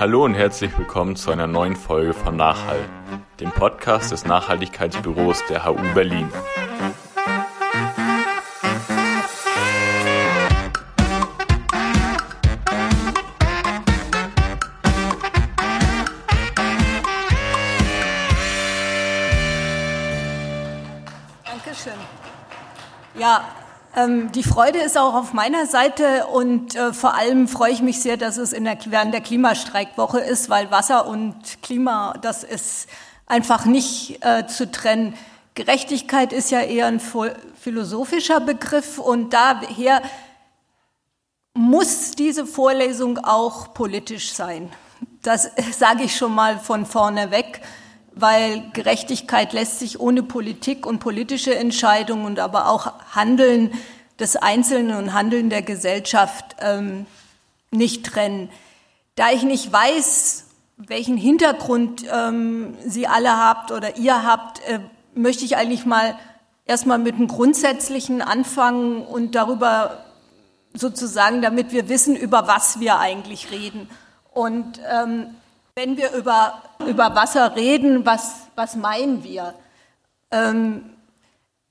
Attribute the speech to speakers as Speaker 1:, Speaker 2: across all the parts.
Speaker 1: Hallo und herzlich willkommen zu einer neuen Folge von Nachhall, dem Podcast des Nachhaltigkeitsbüros der HU Berlin.
Speaker 2: Ähm, die Freude ist auch auf meiner Seite und äh, vor allem freue ich mich sehr, dass es in der, während der Klimastreikwoche ist, weil Wasser und Klima, das ist einfach nicht äh, zu trennen. Gerechtigkeit ist ja eher ein philosophischer Begriff und daher muss diese Vorlesung auch politisch sein. Das sage ich schon mal von vorne weg weil Gerechtigkeit lässt sich ohne Politik und politische Entscheidungen und aber auch Handeln des Einzelnen und Handeln der Gesellschaft ähm, nicht trennen. Da ich nicht weiß, welchen Hintergrund ähm, Sie alle habt oder ihr habt, äh, möchte ich eigentlich mal erstmal mit einem Grundsätzlichen anfangen und darüber sozusagen, damit wir wissen, über was wir eigentlich reden. Und ähm, wenn wir über, über Wasser reden, was, was meinen wir? Ähm,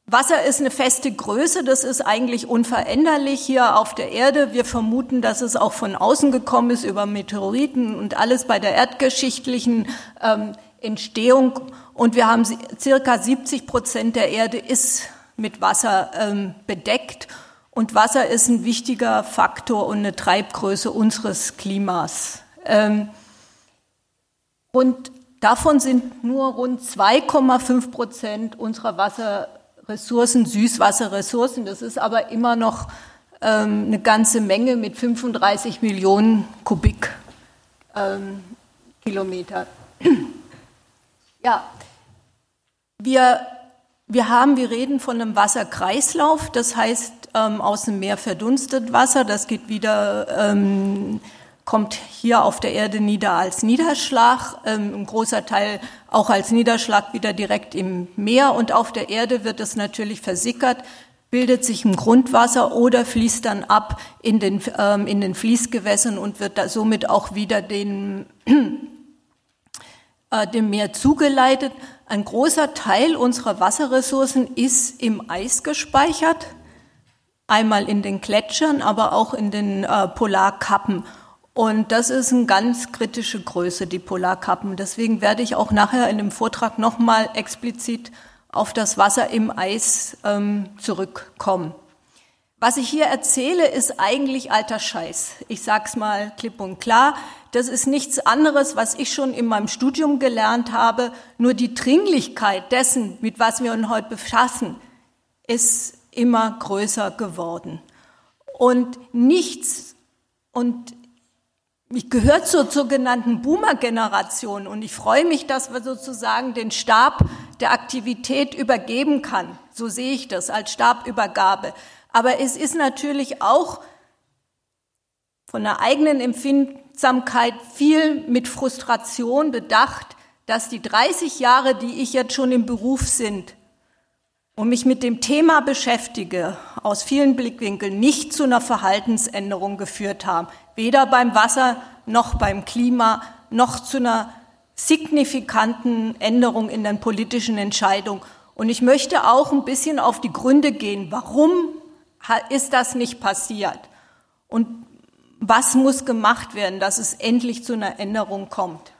Speaker 2: Wasser ist eine feste Größe, das ist eigentlich unveränderlich hier auf der Erde. Wir vermuten, dass es auch von außen gekommen ist über Meteoriten und alles bei der erdgeschichtlichen ähm, Entstehung. Und wir haben circa 70 Prozent der Erde ist mit Wasser ähm, bedeckt. Und Wasser ist ein wichtiger Faktor und eine Treibgröße unseres Klimas. Ähm, und davon sind nur rund 2,5 Prozent unserer Wasserressourcen Süßwasserressourcen. Das ist aber immer noch ähm, eine ganze Menge mit 35 Millionen Kubikkilometer. Ähm, ja, wir, wir haben, wir reden von einem Wasserkreislauf. Das heißt, ähm, aus dem Meer verdunstet Wasser. Das geht wieder ähm, kommt hier auf der Erde nieder als Niederschlag, ähm, ein großer Teil auch als Niederschlag wieder direkt im Meer und auf der Erde wird es natürlich versickert, bildet sich im Grundwasser oder fließt dann ab in den, ähm, in den Fließgewässern und wird da somit auch wieder den, äh, dem Meer zugeleitet. Ein großer Teil unserer Wasserressourcen ist im Eis gespeichert, einmal in den Gletschern, aber auch in den äh, Polarkappen. Und das ist eine ganz kritische Größe, die Polarkappen. Deswegen werde ich auch nachher in dem Vortrag nochmal explizit auf das Wasser im Eis ähm, zurückkommen. Was ich hier erzähle, ist eigentlich alter Scheiß. Ich sag's mal klipp und klar. Das ist nichts anderes, was ich schon in meinem Studium gelernt habe. Nur die Dringlichkeit dessen, mit was wir uns heute befassen, ist immer größer geworden. Und nichts, und ich gehöre zur sogenannten Boomer-Generation und ich freue mich, dass wir sozusagen den Stab der Aktivität übergeben kann. So sehe ich das als Stabübergabe. Aber es ist natürlich auch von der eigenen Empfindsamkeit viel mit Frustration bedacht, dass die 30 Jahre, die ich jetzt schon im Beruf sind und mich mit dem Thema beschäftige, aus vielen Blickwinkeln nicht zu einer Verhaltensänderung geführt haben weder beim Wasser noch beim Klima noch zu einer signifikanten Änderung in den politischen Entscheidungen. Und ich möchte auch ein bisschen auf die Gründe gehen. Warum ist das nicht passiert? Und was muss gemacht werden, dass es endlich zu einer Änderung kommt?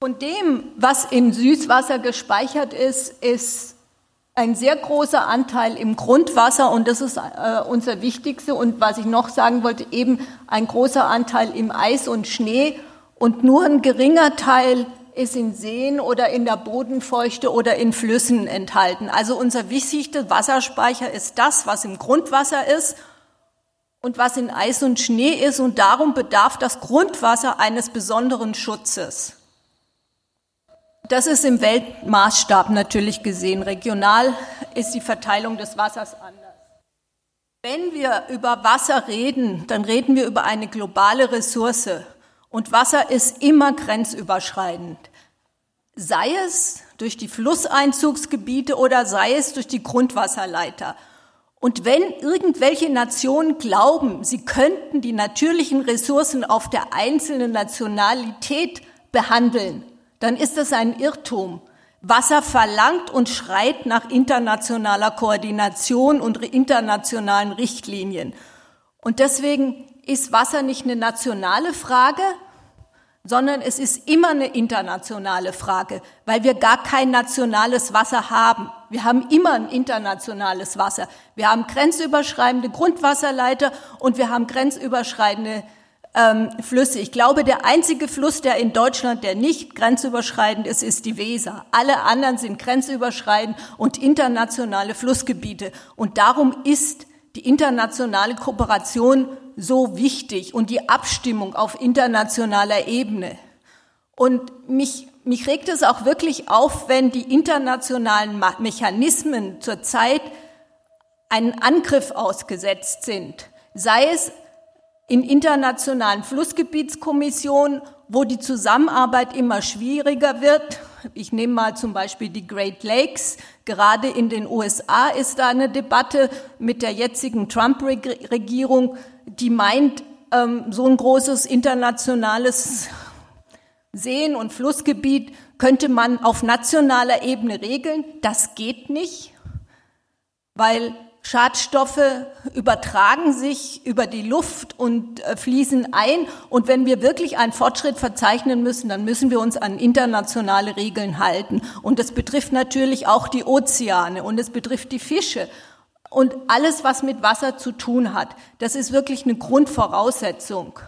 Speaker 2: Von dem, was im Süßwasser gespeichert ist, ist ein sehr großer Anteil im Grundwasser und das ist äh, unser wichtigste und was ich noch sagen wollte, eben ein großer Anteil im Eis und Schnee und nur ein geringer Teil ist in Seen oder in der Bodenfeuchte oder in Flüssen enthalten. Also unser wichtigster Wasserspeicher ist das, was im Grundwasser ist und was in Eis und Schnee ist und darum bedarf das Grundwasser eines besonderen Schutzes. Das ist im Weltmaßstab natürlich gesehen. Regional ist die Verteilung des Wassers anders. Wenn wir über Wasser reden, dann reden wir über eine globale Ressource. Und Wasser ist immer grenzüberschreitend. Sei es durch die Flusseinzugsgebiete oder sei es durch die Grundwasserleiter. Und wenn irgendwelche Nationen glauben, sie könnten die natürlichen Ressourcen auf der einzelnen Nationalität behandeln, dann ist das ein Irrtum. Wasser verlangt und schreit nach internationaler Koordination und internationalen Richtlinien. Und deswegen ist Wasser nicht eine nationale Frage, sondern es ist immer eine internationale Frage, weil wir gar kein nationales Wasser haben. Wir haben immer ein internationales Wasser. Wir haben grenzüberschreitende Grundwasserleiter und wir haben grenzüberschreitende ähm, Flüsse. Ich glaube, der einzige Fluss, der in Deutschland, der nicht grenzüberschreitend ist, ist die Weser. Alle anderen sind grenzüberschreitend und internationale Flussgebiete. Und darum ist die internationale Kooperation so wichtig und die Abstimmung auf internationaler Ebene. Und mich, mich regt es auch wirklich auf, wenn die internationalen Mechanismen zurzeit einen Angriff ausgesetzt sind. Sei es in internationalen Flussgebietskommissionen, wo die Zusammenarbeit immer schwieriger wird. Ich nehme mal zum Beispiel die Great Lakes. Gerade in den USA ist da eine Debatte mit der jetzigen Trump-Regierung, die meint, ähm, so ein großes internationales Seen- und Flussgebiet könnte man auf nationaler Ebene regeln. Das geht nicht, weil Schadstoffe übertragen sich über die Luft und äh, fließen ein. Und wenn wir wirklich einen Fortschritt verzeichnen müssen, dann müssen wir uns an internationale Regeln halten. Und das betrifft natürlich auch die Ozeane und es betrifft die Fische und alles, was mit Wasser zu tun hat. Das ist wirklich eine Grundvoraussetzung.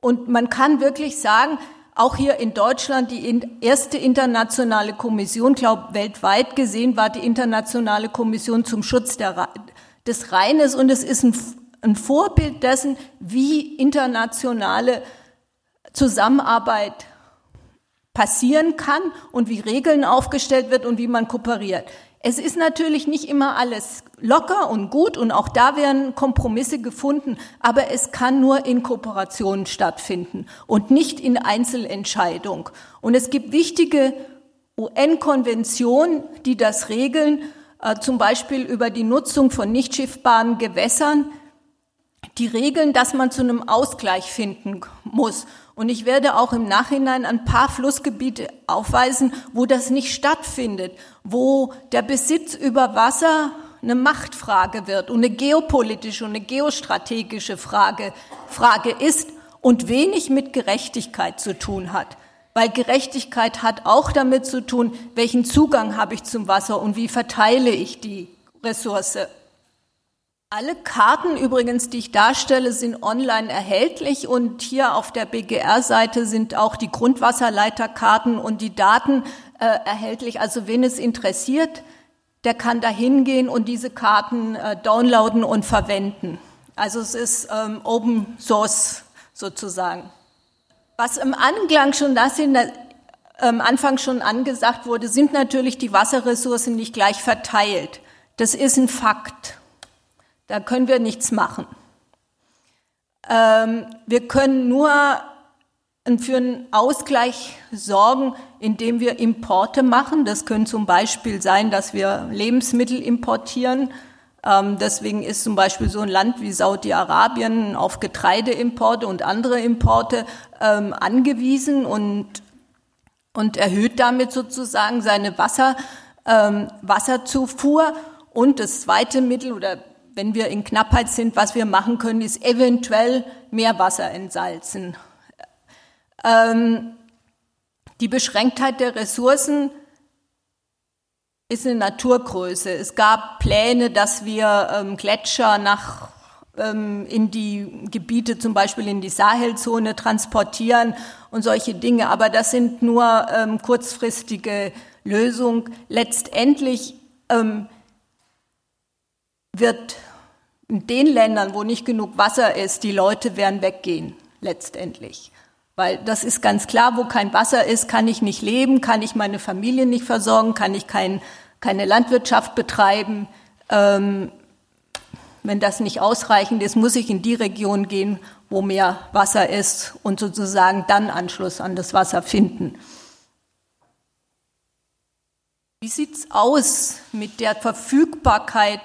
Speaker 2: Und man kann wirklich sagen, auch hier in Deutschland die erste internationale Kommission, glaube weltweit gesehen, war die internationale Kommission zum Schutz der, des Rheines und es ist ein, ein Vorbild dessen, wie internationale Zusammenarbeit passieren kann und wie Regeln aufgestellt wird und wie man kooperiert. Es ist natürlich nicht immer alles locker und gut und auch da werden Kompromisse gefunden, aber es kann nur in Kooperation stattfinden und nicht in Einzelentscheidung. Und es gibt wichtige UN-Konventionen, die das regeln, äh, zum Beispiel über die Nutzung von nicht schiffbaren Gewässern, die regeln, dass man zu einem Ausgleich finden muss. Und ich werde auch im Nachhinein ein paar Flussgebiete aufweisen, wo das nicht stattfindet, wo der Besitz über Wasser eine Machtfrage wird und eine geopolitische und eine geostrategische Frage, Frage ist und wenig mit Gerechtigkeit zu tun hat. Weil Gerechtigkeit hat auch damit zu tun, welchen Zugang habe ich zum Wasser und wie verteile ich die Ressource. Alle Karten übrigens, die ich darstelle, sind online erhältlich und hier auf der BGR-Seite sind auch die Grundwasserleiterkarten und die Daten äh, erhältlich. Also wen es interessiert, der kann da hingehen und diese Karten äh, downloaden und verwenden. Also es ist ähm, Open Source sozusagen. Was im Anklang schon das in der am Anfang schon angesagt wurde, sind natürlich die Wasserressourcen nicht gleich verteilt. Das ist ein Fakt. Da können wir nichts machen. Ähm, wir können nur für einen Ausgleich sorgen, indem wir Importe machen. Das können zum Beispiel sein, dass wir Lebensmittel importieren. Ähm, deswegen ist zum Beispiel so ein Land wie Saudi-Arabien auf Getreideimporte und andere Importe ähm, angewiesen und, und erhöht damit sozusagen seine Wasser, ähm, Wasserzufuhr. Und das zweite Mittel oder wenn wir in Knappheit sind, was wir machen können, ist eventuell mehr Wasser entsalzen. Ähm, die Beschränktheit der Ressourcen ist eine Naturgröße. Es gab Pläne, dass wir ähm, Gletscher nach ähm, in die Gebiete, zum Beispiel in die Sahelzone transportieren und solche Dinge. Aber das sind nur ähm, kurzfristige Lösungen. Letztendlich ähm, wird in den Ländern, wo nicht genug Wasser ist, die Leute werden weggehen, letztendlich. Weil das ist ganz klar, wo kein Wasser ist, kann ich nicht leben, kann ich meine Familie nicht versorgen, kann ich kein, keine Landwirtschaft betreiben. Ähm, wenn das nicht ausreichend ist, muss ich in die Region gehen, wo mehr Wasser ist und sozusagen dann Anschluss an das Wasser finden. Wie sieht's aus mit der Verfügbarkeit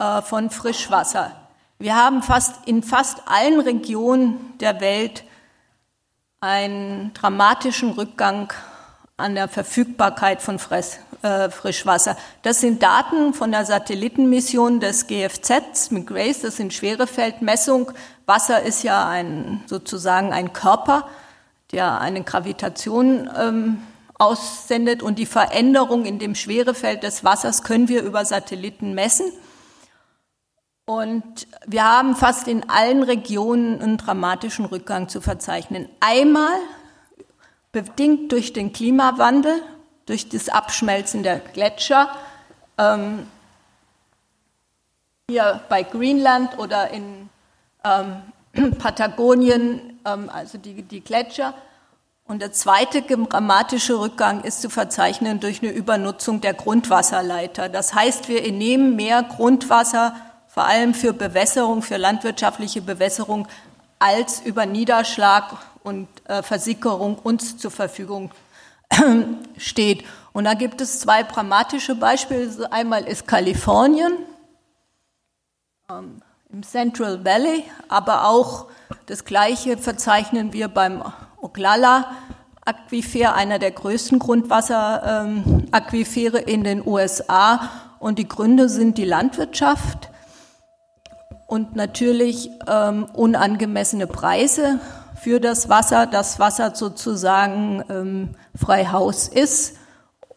Speaker 2: äh, von Frischwasser. Wir haben fast in fast allen Regionen der Welt einen dramatischen Rückgang an der Verfügbarkeit von äh, Frischwasser. Das sind Daten von der Satellitenmission des GFZ mit Grace, das sind Schwerefeldmessung. Wasser ist ja ein, sozusagen ein Körper, der eine Gravitation ähm, aussendet und die Veränderung in dem Schwerefeld des Wassers können wir über Satelliten messen. Und wir haben fast in allen Regionen einen dramatischen Rückgang zu verzeichnen. Einmal bedingt durch den Klimawandel, durch das Abschmelzen der Gletscher, ähm, hier bei Greenland oder in ähm, Patagonien, ähm, also die, die Gletscher. Und der zweite dramatische Rückgang ist zu verzeichnen durch eine Übernutzung der Grundwasserleiter. Das heißt, wir nehmen mehr Grundwasser, vor allem für Bewässerung, für landwirtschaftliche Bewässerung, als über Niederschlag und äh, Versickerung uns zur Verfügung steht. Und da gibt es zwei dramatische Beispiele. Einmal ist Kalifornien ähm, im Central Valley, aber auch das Gleiche verzeichnen wir beim Oglala Aquifer, einer der größten Grundwasseraquifere ähm, in den USA. Und die Gründe sind die Landwirtschaft und natürlich ähm, unangemessene Preise für das Wasser, das Wasser sozusagen ähm, frei Haus ist.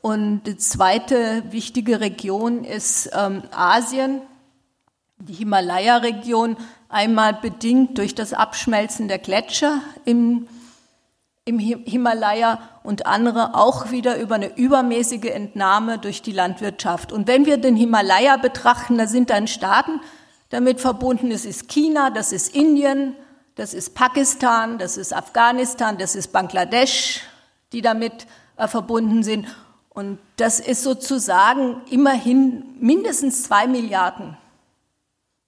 Speaker 2: Und die zweite wichtige Region ist ähm, Asien, die Himalaya-Region, einmal bedingt durch das Abschmelzen der Gletscher im, im Himalaya und andere auch wieder über eine übermäßige Entnahme durch die Landwirtschaft. Und wenn wir den Himalaya betrachten, da sind dann Staaten damit verbunden, das ist China, das ist Indien, das ist Pakistan, das ist Afghanistan, das ist Bangladesch, die damit äh, verbunden sind. Und das ist sozusagen immerhin mindestens zwei Milliarden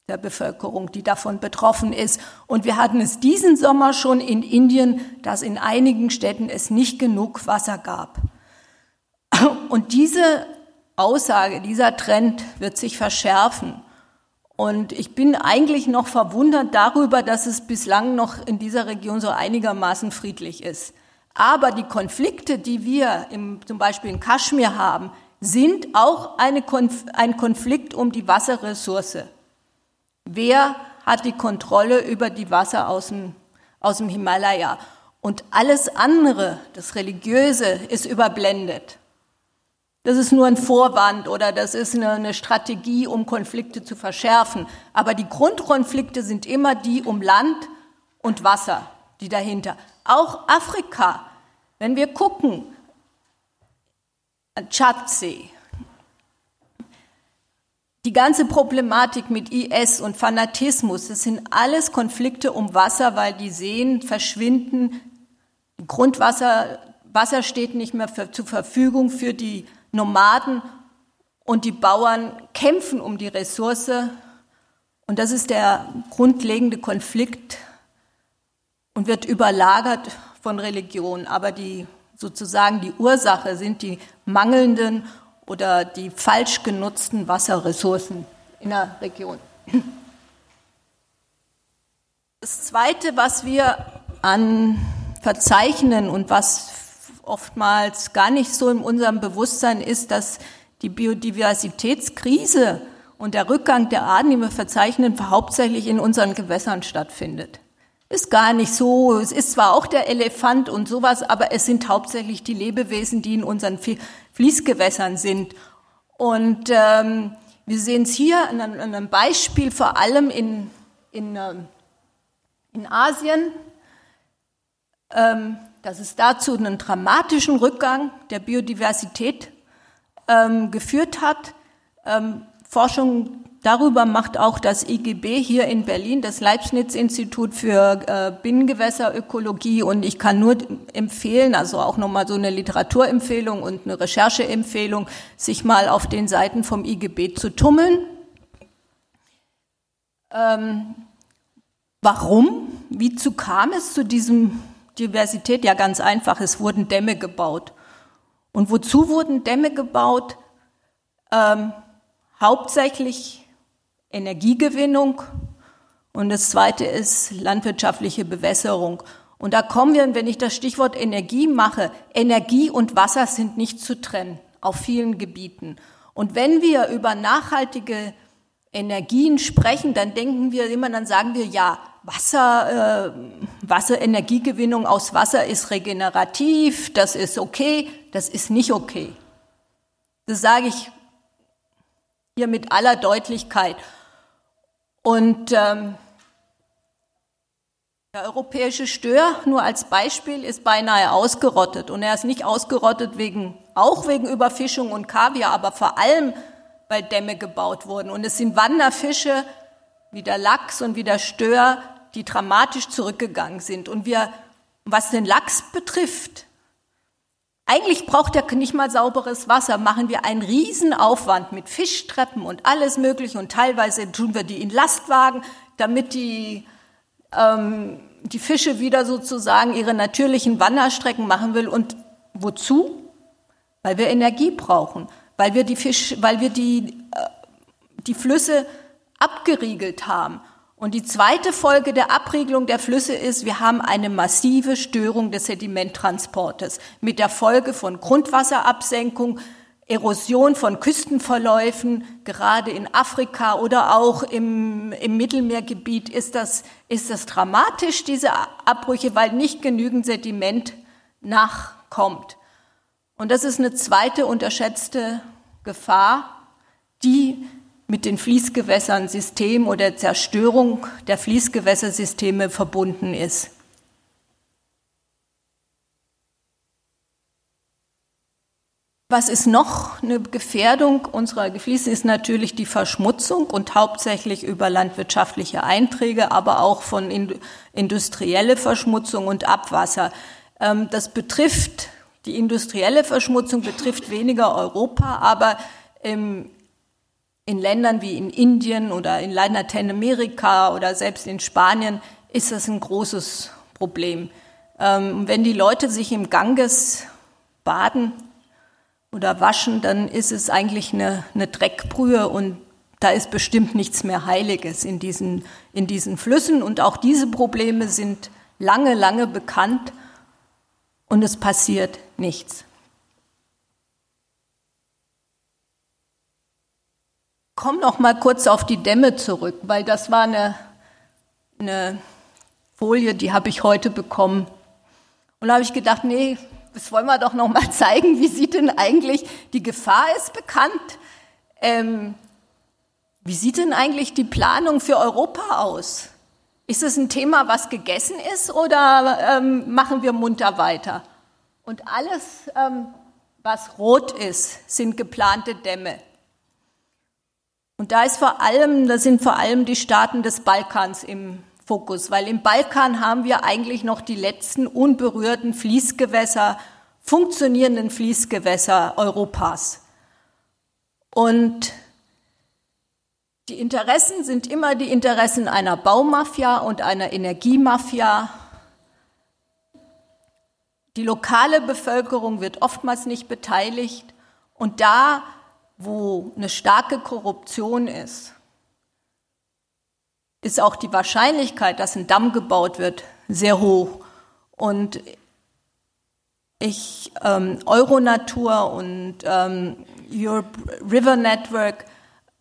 Speaker 2: der Bevölkerung, die davon betroffen ist. Und wir hatten es diesen Sommer schon in Indien, dass in einigen Städten es nicht genug Wasser gab. Und diese Aussage, dieser Trend wird sich verschärfen. Und ich bin eigentlich noch verwundert darüber, dass es bislang noch in dieser Region so einigermaßen friedlich ist. Aber die Konflikte, die wir im, zum Beispiel in Kaschmir haben, sind auch Konf ein Konflikt um die Wasserressource. Wer hat die Kontrolle über die Wasser aus dem, aus dem Himalaya? Und alles andere, das Religiöse, ist überblendet. Das ist nur ein Vorwand oder das ist eine, eine, Strategie, um Konflikte zu verschärfen. Aber die Grundkonflikte sind immer die um Land und Wasser, die dahinter. Auch Afrika, wenn wir gucken, Tschadsee, die ganze Problematik mit IS und Fanatismus, das sind alles Konflikte um Wasser, weil die Seen verschwinden, Grundwasser, Wasser steht nicht mehr für, zur Verfügung für die Nomaden und die Bauern kämpfen um die Ressource. Und das ist der grundlegende Konflikt und wird überlagert von Religion. Aber die sozusagen die Ursache sind die mangelnden oder die falsch genutzten Wasserressourcen in der Region. Das Zweite, was wir an verzeichnen und was oftmals gar nicht so in unserem Bewusstsein ist, dass die Biodiversitätskrise und der Rückgang der Arten, die wir verzeichnen, hauptsächlich in unseren Gewässern stattfindet. Ist gar nicht so. Es ist zwar auch der Elefant und sowas, aber es sind hauptsächlich die Lebewesen, die in unseren Fließgewässern sind. Und ähm, wir sehen es hier an einem Beispiel, vor allem in, in, ähm, in Asien. Ähm, dass es dazu einen dramatischen Rückgang der Biodiversität ähm, geführt hat. Ähm, Forschung darüber macht auch das IGB hier in Berlin, das Leibniz-Institut für äh, Binnengewässerökologie. Und ich kann nur empfehlen, also auch nochmal so eine Literaturempfehlung und eine Rechercheempfehlung, sich mal auf den Seiten vom IGB zu tummeln. Ähm, warum? Wie zu kam es zu diesem Diversität? Ja, ganz einfach. Es wurden Dämme gebaut. Und wozu wurden Dämme gebaut? Ähm, hauptsächlich Energiegewinnung und das zweite ist landwirtschaftliche Bewässerung. Und da kommen wir, wenn ich das Stichwort Energie mache, Energie und Wasser sind nicht zu trennen auf vielen Gebieten. Und wenn wir über nachhaltige Energien sprechen, dann denken wir immer, dann sagen wir, ja, Wasser, äh, Wasserenergiegewinnung aus Wasser ist regenerativ, das ist okay, das ist nicht okay. Das sage ich hier mit aller Deutlichkeit. Und ähm, der europäische Stör, nur als Beispiel, ist beinahe ausgerottet. Und er ist nicht ausgerottet wegen, auch wegen Überfischung und Kaviar, aber vor allem, weil Dämme gebaut wurden. Und es sind Wanderfische wie der Lachs und wie der Stör, die dramatisch zurückgegangen sind. Und wir, was den Lachs betrifft, eigentlich braucht er nicht mal sauberes Wasser, machen wir einen Riesenaufwand mit Fischtreppen und alles Mögliche und teilweise tun wir die in Lastwagen, damit die ähm, die Fische wieder sozusagen ihre natürlichen Wanderstrecken machen will. Und wozu? Weil wir Energie brauchen, weil wir die Fisch, weil wir die, äh, die Flüsse abgeriegelt haben. Und die zweite Folge der Abriegelung der Flüsse ist, wir haben eine massive Störung des Sedimenttransportes mit der Folge von Grundwasserabsenkung, Erosion von Küstenverläufen, gerade in Afrika oder auch im, im Mittelmeergebiet ist das, ist das dramatisch, diese Abbrüche, weil nicht genügend Sediment nachkommt. Und das ist eine zweite unterschätzte Gefahr, die mit den Fließgewässern System oder Zerstörung der Fließgewässersysteme verbunden ist. Was ist noch eine Gefährdung unserer Gefließen, ist natürlich die Verschmutzung und hauptsächlich über landwirtschaftliche Einträge, aber auch von industrielle Verschmutzung und Abwasser. Ähm, das betrifft, die industrielle Verschmutzung betrifft weniger Europa, aber in Ländern wie in Indien oder in Lateinamerika oder selbst in Spanien ist das ein großes Problem. Ähm, wenn die Leute sich im Ganges baden, oder waschen, dann ist es eigentlich eine, eine Dreckbrühe und da ist bestimmt nichts mehr Heiliges in diesen, in diesen Flüssen. Und auch diese Probleme sind lange, lange bekannt und es passiert nichts. Komm noch mal kurz auf die Dämme zurück, weil das war eine, eine Folie, die habe ich heute bekommen. Und da habe ich gedacht, nee, das wollen wir doch noch mal zeigen. Wie sieht denn eigentlich, die Gefahr ist bekannt. Ähm, wie sieht denn eigentlich die Planung für Europa aus? Ist es ein Thema, was gegessen ist oder ähm, machen wir munter weiter? Und alles, ähm, was rot ist, sind geplante Dämme. Und da ist vor allem, da sind vor allem die Staaten des Balkans im Fokus, weil im Balkan haben wir eigentlich noch die letzten unberührten Fließgewässer, funktionierenden Fließgewässer Europas. Und die Interessen sind immer die Interessen einer Baumafia und einer Energiemafia. Die lokale Bevölkerung wird oftmals nicht beteiligt. Und da, wo eine starke Korruption ist, ist auch die Wahrscheinlichkeit, dass ein Damm gebaut wird, sehr hoch. Und ich, ähm, Euronatur und ähm, Europe River Network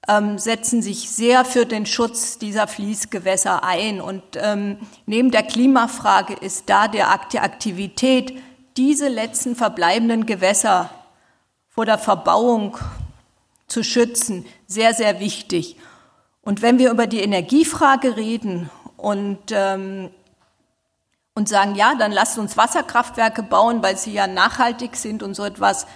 Speaker 2: ähm, setzen sich sehr für den Schutz dieser Fließgewässer ein. Und ähm, neben der Klimafrage ist da der Akt der Aktivität, diese letzten verbleibenden Gewässer vor der Verbauung zu schützen, sehr, sehr wichtig. Und wenn wir über die Energiefrage reden und, ähm, und sagen, ja, dann lasst uns Wasserkraftwerke bauen, weil sie ja nachhaltig sind und so etwas,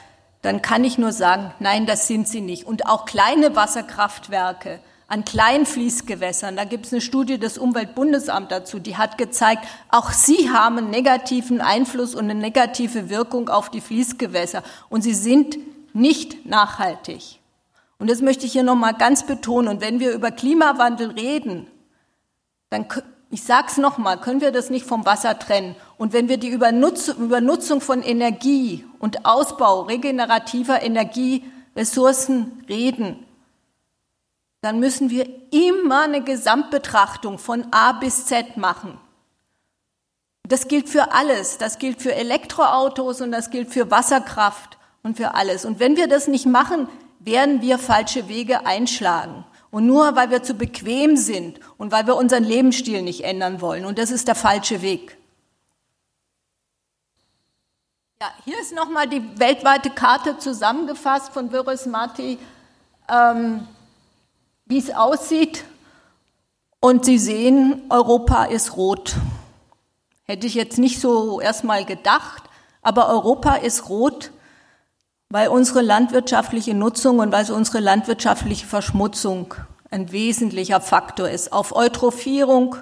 Speaker 2: dann kann ich nur sagen, nein, das sind sie nicht. Und auch kleine Wasserkraftwerke an kleinen Fließgewässern, da gibt es eine Studie des Umweltbundesamts dazu, die hat gezeigt, auch sie haben einen negativen Einfluss und eine negative Wirkung auf die Fließgewässer. Und sie sind nicht nachhaltig. Und das möchte ich hier nochmal ganz betonen. Und wenn wir über Klimawandel reden, dann, ich sage es nochmal, können wir das nicht vom Wasser trennen. Und wenn wir die Übernutzung, Übernutzung von Energie und Ausbau regenerativer Energieressourcen reden, dann müssen wir immer eine Gesamtbetrachtung von A bis Z machen. Das gilt für alles. Das gilt für Elektroautos und das gilt für Wasserkraft und für alles. Und wenn wir das nicht machen, werden wir falsche Wege einschlagen. Und nur weil wir zu bequem sind und weil wir unseren Lebensstil nicht ändern wollen. Und das ist der falsche Weg. Ja, hier ist nochmal die weltweite Karte zusammengefasst von Viris Marti, ähm, wie es aussieht. Und Sie sehen, Europa ist rot. Hätte ich jetzt nicht so erstmal gedacht, aber Europa ist rot, weil unsere landwirtschaftliche Nutzung und weil unsere landwirtschaftliche Verschmutzung ein wesentlicher Faktor ist. Auf Eutrophierung,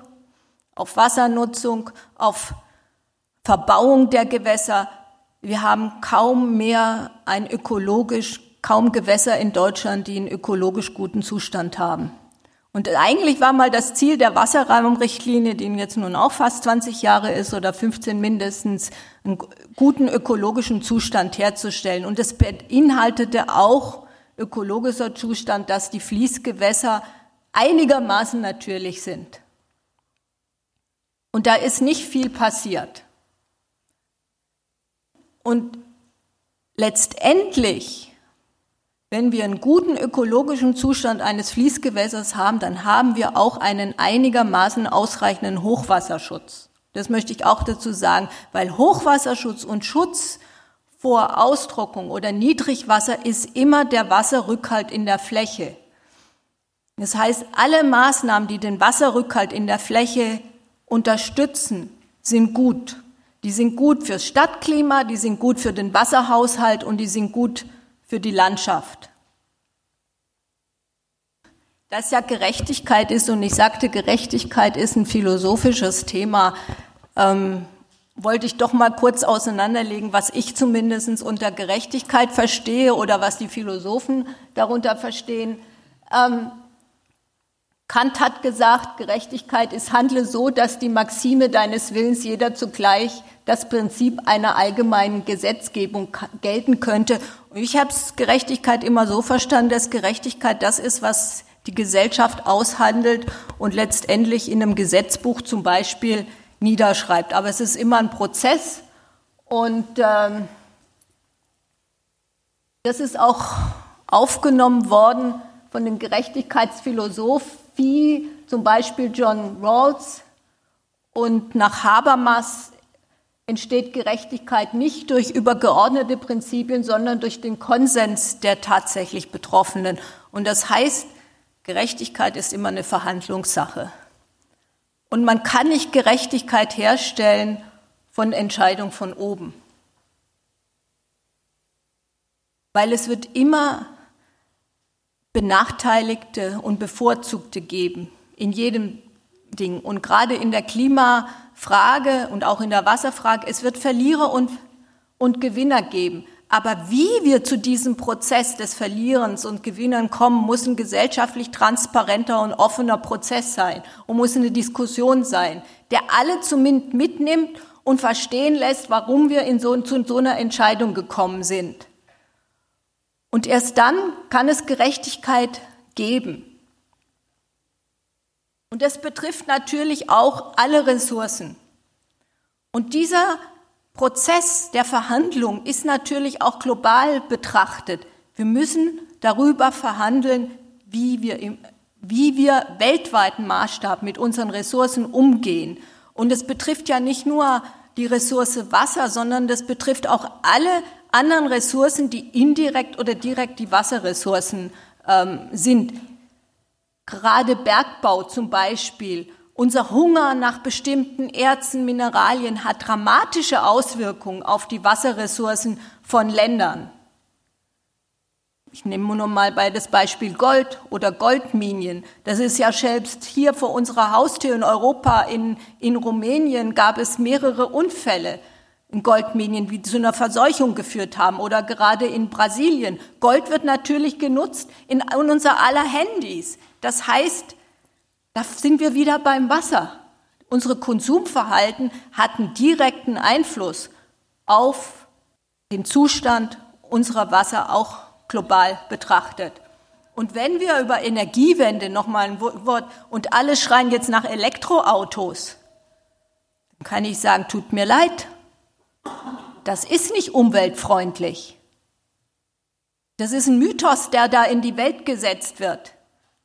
Speaker 2: auf Wassernutzung, auf Verbauung der Gewässer. Wir haben kaum mehr ein ökologisch, kaum Gewässer in Deutschland, die einen ökologisch guten Zustand haben. Und eigentlich war mal das Ziel der Wasserrahmenrichtlinie, die jetzt nun auch fast 20 Jahre ist oder 15 mindestens, einen guten ökologischen Zustand herzustellen. Und es beinhaltete auch ökologischer Zustand, dass die Fließgewässer einigermaßen natürlich sind. Und da ist nicht viel passiert. Und letztendlich wenn wir einen guten ökologischen Zustand eines Fließgewässers haben, dann haben wir auch einen einigermaßen ausreichenden Hochwasserschutz. Das möchte ich auch dazu sagen, weil Hochwasserschutz und Schutz vor Austrocknung oder Niedrigwasser ist immer der Wasserrückhalt in der Fläche. Das heißt, alle Maßnahmen, die den Wasserrückhalt in der Fläche unterstützen, sind gut. Die sind gut fürs Stadtklima, die sind gut für den Wasserhaushalt und die sind gut für die Landschaft. Dass ja Gerechtigkeit ist, und ich sagte, Gerechtigkeit ist ein philosophisches Thema, ähm, wollte ich doch mal kurz auseinanderlegen, was ich zumindest unter Gerechtigkeit verstehe oder was die Philosophen darunter verstehen. Ähm, Kant hat gesagt, Gerechtigkeit ist handle so, dass die Maxime deines Willens jeder zugleich das Prinzip einer allgemeinen Gesetzgebung gelten könnte. Ich habe Gerechtigkeit immer so verstanden, dass Gerechtigkeit das ist, was die Gesellschaft aushandelt und letztendlich in einem Gesetzbuch zum Beispiel niederschreibt. Aber es ist immer ein Prozess und ähm, das ist auch aufgenommen worden von den Gerechtigkeitsphilosophen, zum Beispiel John Rawls. Und nach Habermas entsteht Gerechtigkeit nicht durch übergeordnete Prinzipien, sondern durch den Konsens der tatsächlich Betroffenen. Und das heißt, Gerechtigkeit ist immer eine Verhandlungssache. Und man kann nicht Gerechtigkeit herstellen von Entscheidung von oben. Weil es wird immer Benachteiligte und Bevorzugte geben in jedem Ding. Und gerade in der Klimafrage und auch in der Wasserfrage, es wird Verlierer und, und Gewinner geben. Aber wie wir zu diesem Prozess des Verlierens und Gewinnern kommen, muss ein gesellschaftlich transparenter und offener Prozess sein und muss eine Diskussion sein, der alle zumindest mitnimmt und verstehen lässt, warum wir in so, zu so einer Entscheidung gekommen sind. Und erst dann kann es Gerechtigkeit geben. Und das betrifft natürlich auch alle Ressourcen. Und dieser Prozess der Verhandlung ist natürlich auch global betrachtet. Wir müssen darüber verhandeln, wie wir, im, wie wir weltweiten Maßstab mit unseren Ressourcen umgehen. Und es betrifft ja nicht nur die Ressource Wasser, sondern das betrifft auch alle anderen Ressourcen, die indirekt oder direkt die Wasserressourcen ähm, sind. Gerade Bergbau zum Beispiel. Unser Hunger nach bestimmten Erzen, Mineralien hat dramatische Auswirkungen auf die Wasserressourcen von Ländern. Ich nehme nur mal bei das Beispiel Gold oder Goldminien. Das ist ja selbst hier vor unserer Haustür in Europa, in, in Rumänien gab es mehrere Unfälle in Goldminien, die zu einer Verseuchung geführt haben oder gerade in Brasilien. Gold wird natürlich genutzt in, in unser aller Handys. Das heißt, da sind wir wieder beim Wasser. Unsere Konsumverhalten hatten direkten Einfluss auf den Zustand unserer Wasser auch global betrachtet. Und wenn wir über Energiewende nochmal ein Wort und alle schreien jetzt nach Elektroautos, dann kann ich sagen, tut mir leid. Das ist nicht umweltfreundlich. Das ist ein Mythos, der da in die Welt gesetzt wird.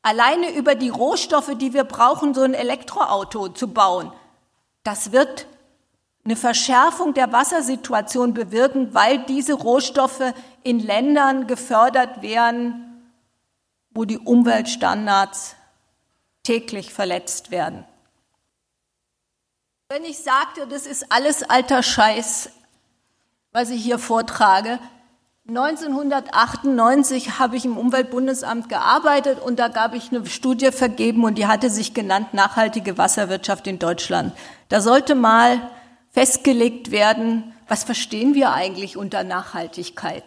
Speaker 2: Alleine über die Rohstoffe, die wir brauchen, so ein Elektroauto zu bauen, das wird eine Verschärfung der Wassersituation bewirken, weil diese Rohstoffe in Ländern gefördert werden, wo die Umweltstandards täglich verletzt werden. Wenn ich sagte, das ist alles alter Scheiß, was ich hier vortrage, 1998 habe ich im Umweltbundesamt gearbeitet und da gab ich eine Studie vergeben und die hatte sich genannt Nachhaltige Wasserwirtschaft in Deutschland. Da sollte mal festgelegt werden, was verstehen wir eigentlich unter Nachhaltigkeit?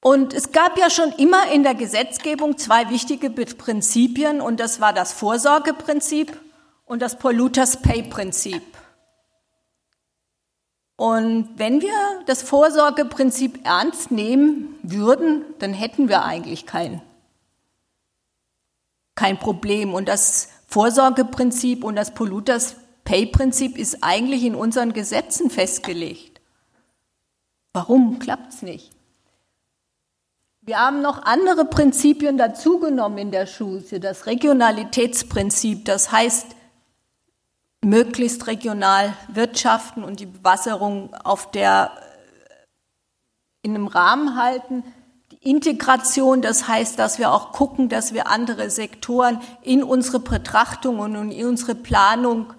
Speaker 2: Und es gab ja schon immer in der Gesetzgebung zwei wichtige Prinzipien und das war das Vorsorgeprinzip und das Polluters Pay Prinzip. Und wenn wir das Vorsorgeprinzip ernst nehmen würden, dann hätten wir eigentlich kein, kein Problem. Und das Vorsorgeprinzip und das Polluters Pay Prinzip ist eigentlich in unseren Gesetzen festgelegt. Warum klappt es nicht? Wir haben noch andere Prinzipien dazugenommen in der Schule, das Regionalitätsprinzip, das heißt, möglichst regional wirtschaften und die Bewasserung auf der, in einem Rahmen halten. Die Integration, das heißt, dass wir auch gucken, dass wir andere Sektoren in unsere Betrachtung und in unsere Planung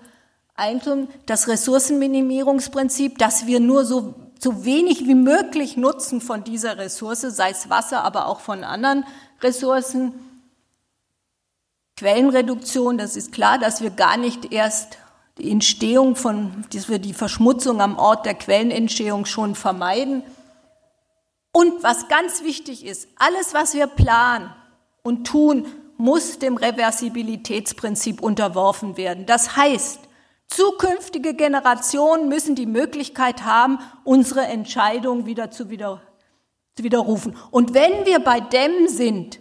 Speaker 2: eintun. Das Ressourcenminimierungsprinzip, dass wir nur so so wenig wie möglich Nutzen von dieser Ressource, sei es Wasser, aber auch von anderen Ressourcen. Quellenreduktion, das ist klar, dass wir gar nicht erst die Entstehung von, dass wir die Verschmutzung am Ort der Quellenentstehung schon vermeiden. Und was ganz wichtig ist, alles, was wir planen und tun, muss dem Reversibilitätsprinzip unterworfen werden. Das heißt, Zukünftige Generationen müssen die Möglichkeit haben, unsere Entscheidung wieder zu, wieder, zu widerrufen. Und wenn wir bei dem sind,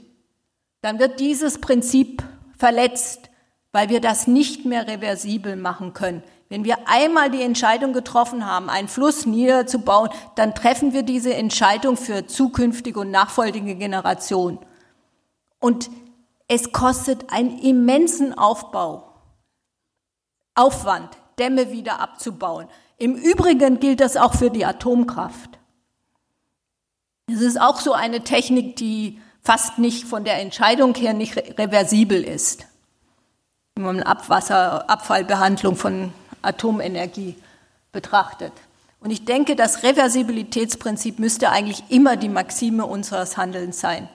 Speaker 2: dann wird dieses Prinzip verletzt, weil wir das nicht mehr reversibel machen können. Wenn wir einmal die Entscheidung getroffen haben, einen Fluss niederzubauen, dann treffen wir diese Entscheidung für zukünftige und nachfolgende Generationen. Und es kostet einen immensen Aufbau. Aufwand, Dämme wieder abzubauen. Im Übrigen gilt das auch für die Atomkraft. Es ist auch so eine Technik, die fast nicht von der Entscheidung her nicht reversibel ist. Wenn man Abwasser, Abfallbehandlung von Atomenergie betrachtet. Und ich denke, das Reversibilitätsprinzip müsste eigentlich immer die Maxime unseres Handelns sein.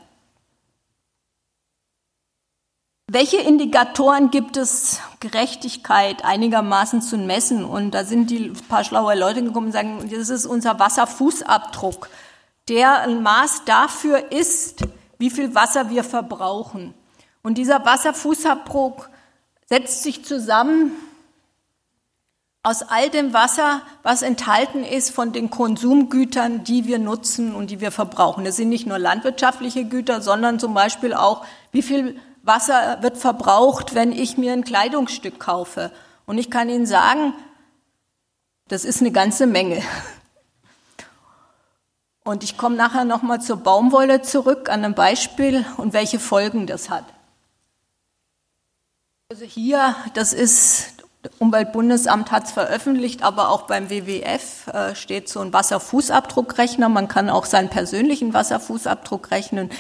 Speaker 2: Welche Indikatoren gibt es, Gerechtigkeit einigermaßen zu messen? Und da sind die paar schlaue Leute gekommen und sagen, das ist unser Wasserfußabdruck, der ein Maß dafür ist, wie viel Wasser wir verbrauchen. Und dieser Wasserfußabdruck setzt sich zusammen aus all dem Wasser, was enthalten ist von den Konsumgütern, die wir nutzen und die wir verbrauchen. Das sind nicht nur landwirtschaftliche Güter, sondern zum Beispiel auch, wie viel Wasser wird verbraucht, wenn ich mir ein Kleidungsstück kaufe. Und ich kann Ihnen sagen, das ist eine ganze Menge. Und ich komme nachher nochmal zur Baumwolle zurück an einem Beispiel und welche Folgen das hat. Also hier, das ist, Umweltbundesamt hat es veröffentlicht, aber auch beim WWF äh, steht so ein Wasserfußabdruckrechner. Man kann auch seinen persönlichen Wasserfußabdruck rechnen.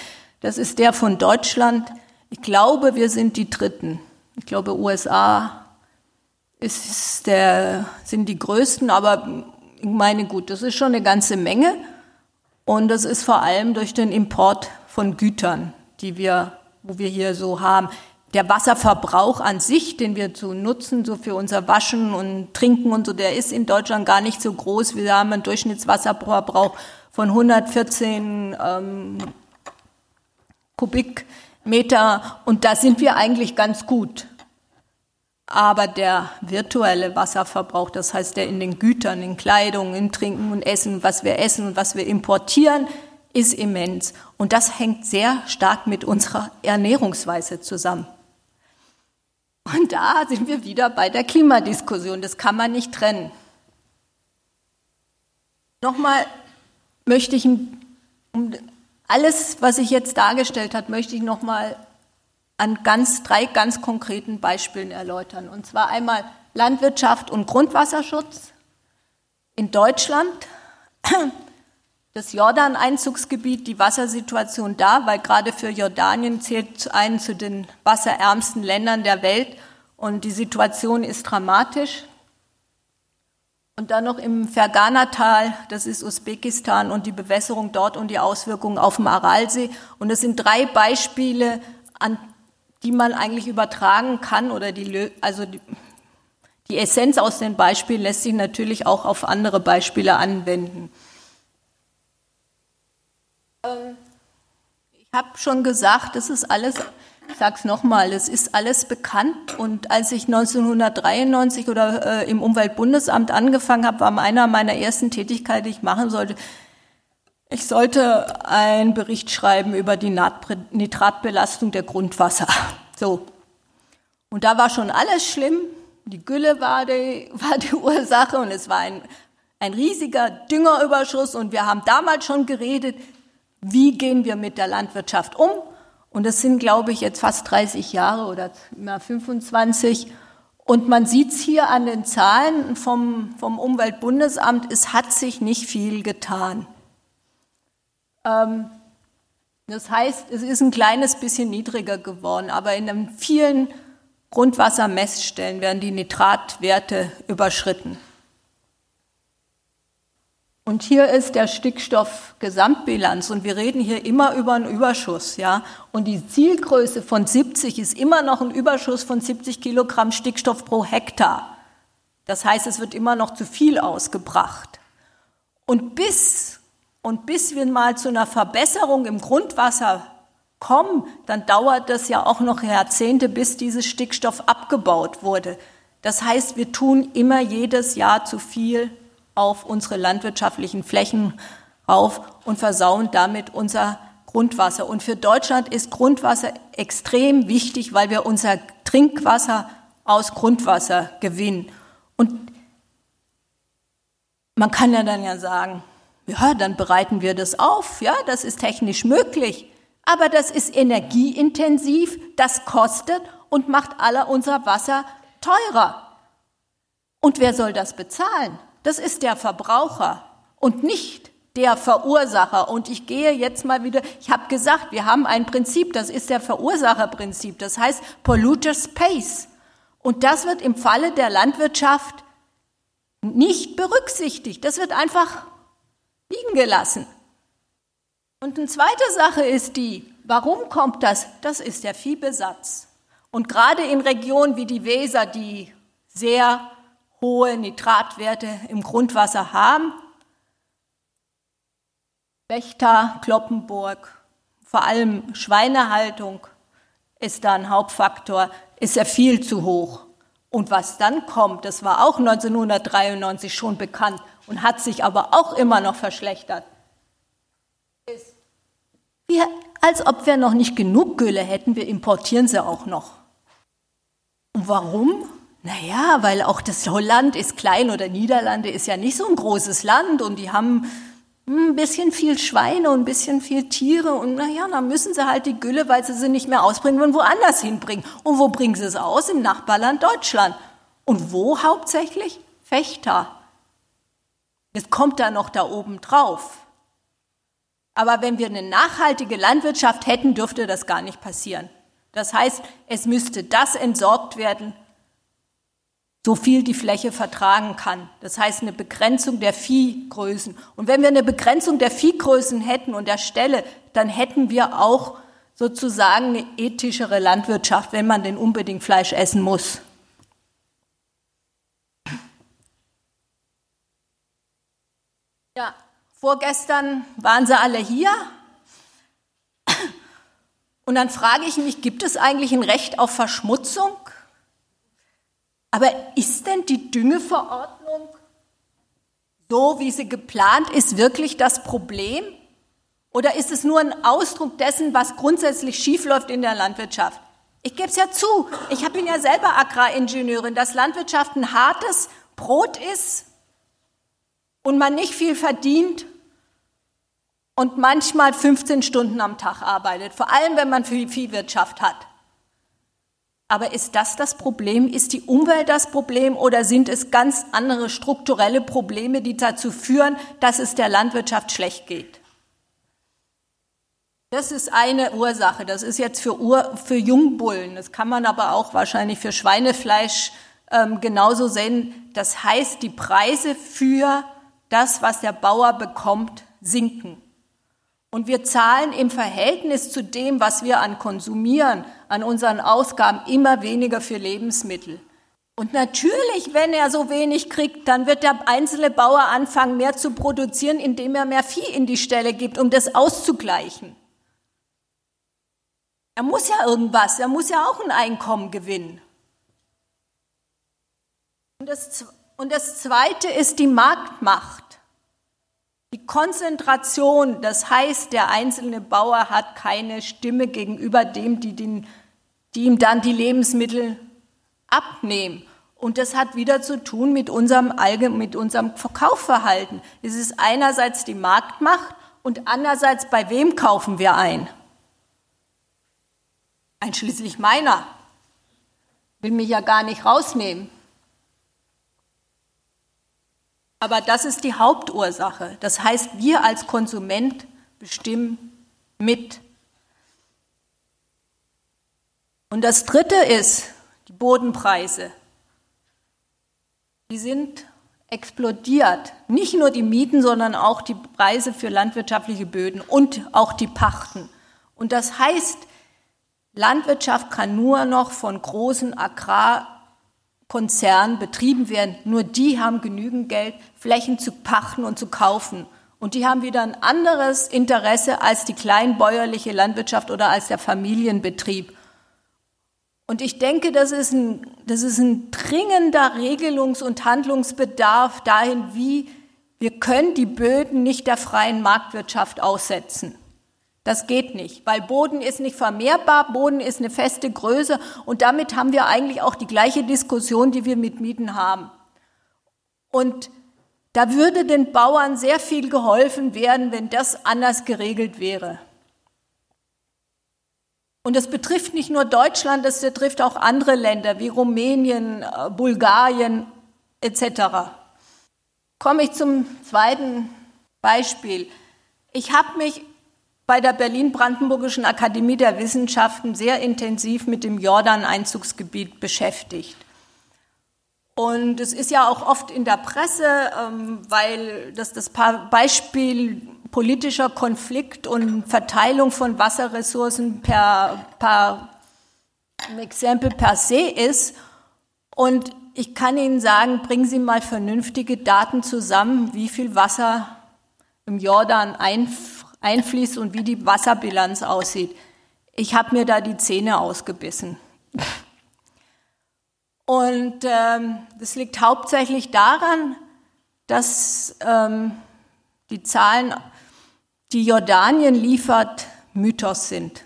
Speaker 2: Das ist der von Deutschland. Ich glaube, wir sind die Dritten. Ich glaube, USA ist der, sind die Größten, aber ich meine, gut, das ist schon eine ganze Menge. Und das ist vor allem durch den Import von Gütern, die wir, wo wir hier so haben. Der Wasserverbrauch an sich, den wir zu nutzen, so für unser Waschen und Trinken und so, der ist in Deutschland gar nicht so groß. Wir haben einen Durchschnittswasserverbrauch von 114 ähm, Kubik Meter und da sind wir eigentlich ganz gut. Aber der virtuelle Wasserverbrauch, das heißt der in den Gütern, in Kleidung, in Trinken und Essen, was wir essen und was wir importieren, ist immens. Und das hängt sehr stark mit unserer Ernährungsweise zusammen. Und da sind wir wieder bei der Klimadiskussion. Das kann man nicht trennen. Nochmal möchte ich, um alles, was ich jetzt dargestellt habe, möchte ich nochmal an ganz, drei ganz konkreten Beispielen erläutern. Und zwar einmal Landwirtschaft und Grundwasserschutz in Deutschland, das Jordan-Einzugsgebiet, die Wassersituation da, weil gerade für Jordanien zählt ein zu den wasserärmsten Ländern der Welt und die Situation ist dramatisch. Und dann noch im Fergana-Tal, das ist Usbekistan und die Bewässerung dort und die Auswirkungen auf dem Aralsee. Und das sind drei Beispiele, an die man eigentlich übertragen kann oder die, also die, die Essenz aus den Beispielen lässt sich natürlich auch auf andere Beispiele anwenden. Ähm, ich habe schon gesagt, das ist alles, ich sage es nochmal, es ist alles bekannt. Und als ich 1993 oder äh, im Umweltbundesamt angefangen habe, war einer meiner ersten Tätigkeiten, die ich machen sollte, ich sollte einen Bericht schreiben über die Nitratbelastung der Grundwasser. So. Und da war schon alles schlimm. Die Gülle war die, war die Ursache und es war ein, ein riesiger Düngerüberschuss und wir haben damals schon geredet, wie gehen wir mit der Landwirtschaft um. Und das sind, glaube ich, jetzt fast 30 Jahre oder mehr 25. Und man sieht es hier an den Zahlen vom, vom Umweltbundesamt, es hat sich nicht viel getan. Ähm, das heißt, es ist ein kleines bisschen niedriger geworden, aber in vielen Grundwassermessstellen werden die Nitratwerte überschritten. Und hier ist der Stickstoffgesamtbilanz und wir reden hier immer über einen Überschuss, ja. Und die Zielgröße von 70 ist immer noch ein Überschuss von 70 Kilogramm Stickstoff pro Hektar. Das heißt, es wird immer noch zu viel ausgebracht. Und bis, und bis wir mal zu einer Verbesserung im Grundwasser kommen, dann dauert das ja auch noch Jahrzehnte, bis dieses Stickstoff abgebaut wurde. Das heißt, wir tun immer jedes Jahr zu viel auf unsere landwirtschaftlichen Flächen auf und versauen damit unser Grundwasser. Und für Deutschland ist Grundwasser extrem wichtig, weil wir unser Trinkwasser aus Grundwasser gewinnen. Und man kann ja dann ja sagen, ja, dann bereiten wir das auf, ja, das ist technisch möglich. Aber das ist energieintensiv, das kostet und macht aller unser Wasser teurer. Und wer soll das bezahlen? Das ist der Verbraucher und nicht der Verursacher. Und ich gehe jetzt mal wieder, ich habe gesagt, wir haben ein Prinzip, das ist der Verursacherprinzip, das heißt Polluter Space. Und das wird im Falle der Landwirtschaft nicht berücksichtigt. Das wird einfach liegen gelassen. Und eine zweite Sache ist die, warum kommt das? Das ist der Viehbesatz. Und gerade in Regionen wie die Weser, die sehr hohe Nitratwerte im Grundwasser haben. Wächter, Kloppenburg, vor allem Schweinehaltung ist da ein Hauptfaktor, ist ja viel zu hoch. Und was dann kommt, das war auch 1993 schon bekannt und hat sich aber auch immer noch verschlechtert, ist, wie, als ob wir noch nicht genug Gülle hätten, wir importieren sie auch noch. Und warum? Naja, weil auch das Holland ist klein oder Niederlande ist ja nicht so ein großes Land und die haben ein bisschen viel Schweine und ein bisschen viel Tiere und naja, dann müssen sie halt die Gülle, weil sie sie nicht mehr ausbringen wollen, woanders hinbringen. Und wo bringen sie es aus? Im Nachbarland Deutschland. Und wo hauptsächlich? Fechter. Es kommt da noch da oben drauf. Aber wenn wir eine nachhaltige Landwirtschaft hätten, dürfte das gar nicht passieren. Das heißt, es müsste das entsorgt werden, so viel die Fläche vertragen kann. Das heißt eine Begrenzung der Viehgrößen. Und wenn wir eine Begrenzung der Viehgrößen hätten und der Ställe, dann hätten wir auch sozusagen eine ethischere Landwirtschaft, wenn man denn unbedingt Fleisch essen muss. Ja, vorgestern waren sie alle hier. Und dann frage ich mich, gibt es eigentlich ein Recht auf Verschmutzung? Aber ist denn die Düngeverordnung so, wie sie geplant ist, wirklich das Problem? Oder ist es nur ein Ausdruck dessen, was grundsätzlich schiefläuft in der Landwirtschaft? Ich gebe es ja zu, ich bin ja selber Agraringenieurin, dass Landwirtschaft ein hartes Brot ist und man nicht viel verdient und manchmal 15 Stunden am Tag arbeitet, vor allem wenn man viel Viehwirtschaft hat. Aber ist das das Problem? Ist die Umwelt das Problem oder sind es ganz andere strukturelle Probleme, die dazu führen, dass es der Landwirtschaft schlecht geht? Das ist eine Ursache. Das ist jetzt für, Ur, für Jungbullen. Das kann man aber auch wahrscheinlich für Schweinefleisch ähm, genauso sehen. Das heißt, die Preise für das, was der Bauer bekommt, sinken. Und wir zahlen im Verhältnis zu dem, was wir an konsumieren, an unseren Ausgaben immer weniger für Lebensmittel. Und natürlich, wenn er so wenig kriegt, dann wird der einzelne Bauer anfangen, mehr zu produzieren, indem er mehr Vieh in die Stelle gibt, um das auszugleichen. Er muss ja irgendwas, er muss ja auch ein Einkommen gewinnen. Und das, und das Zweite ist die Marktmacht. Die Konzentration, das heißt, der einzelne Bauer hat keine Stimme gegenüber dem, die, den, die ihm dann die Lebensmittel abnehmen. Und das hat wieder zu tun mit unserem, mit unserem Verkaufverhalten. Es ist einerseits die Marktmacht und andererseits, bei wem kaufen wir ein? einschließlich meiner, will mich ja gar nicht rausnehmen. Aber das ist die Hauptursache. Das heißt, wir als Konsument bestimmen mit. Und das Dritte ist die Bodenpreise. Die sind explodiert. Nicht nur die Mieten, sondern auch die Preise für landwirtschaftliche Böden und auch die Pachten. Und das heißt, Landwirtschaft kann nur noch von großen Agrarkonzernen betrieben werden. Nur die haben genügend Geld, Flächen zu pachten und zu kaufen. Und die haben wieder ein anderes Interesse als die kleinbäuerliche Landwirtschaft oder als der Familienbetrieb. Und ich denke, das ist ein, das ist ein dringender Regelungs- und Handlungsbedarf dahin, wie wir können die Böden nicht der freien Marktwirtschaft aussetzen. Das geht nicht, weil Boden ist nicht vermehrbar, Boden ist eine feste Größe und damit haben wir eigentlich auch die gleiche Diskussion, die wir mit Mieten haben. Und da würde den Bauern sehr viel geholfen werden, wenn das anders geregelt wäre. Und das betrifft nicht nur Deutschland, das betrifft auch andere Länder wie Rumänien, äh, Bulgarien etc. Komme ich zum zweiten Beispiel. Ich habe mich bei der Berlin-Brandenburgischen Akademie der Wissenschaften sehr intensiv mit dem Jordan-Einzugsgebiet beschäftigt. Und es ist ja auch oft in der Presse, ähm, weil das das Beispiel politischer Konflikt und Verteilung von Wasserressourcen per, per Exempel per se ist. Und ich kann Ihnen sagen, bringen Sie mal vernünftige Daten zusammen, wie viel Wasser im Jordan einfließt einfließt und wie die Wasserbilanz aussieht. Ich habe mir da die Zähne ausgebissen. Und ähm, das liegt hauptsächlich daran, dass ähm, die Zahlen, die Jordanien liefert, Mythos sind.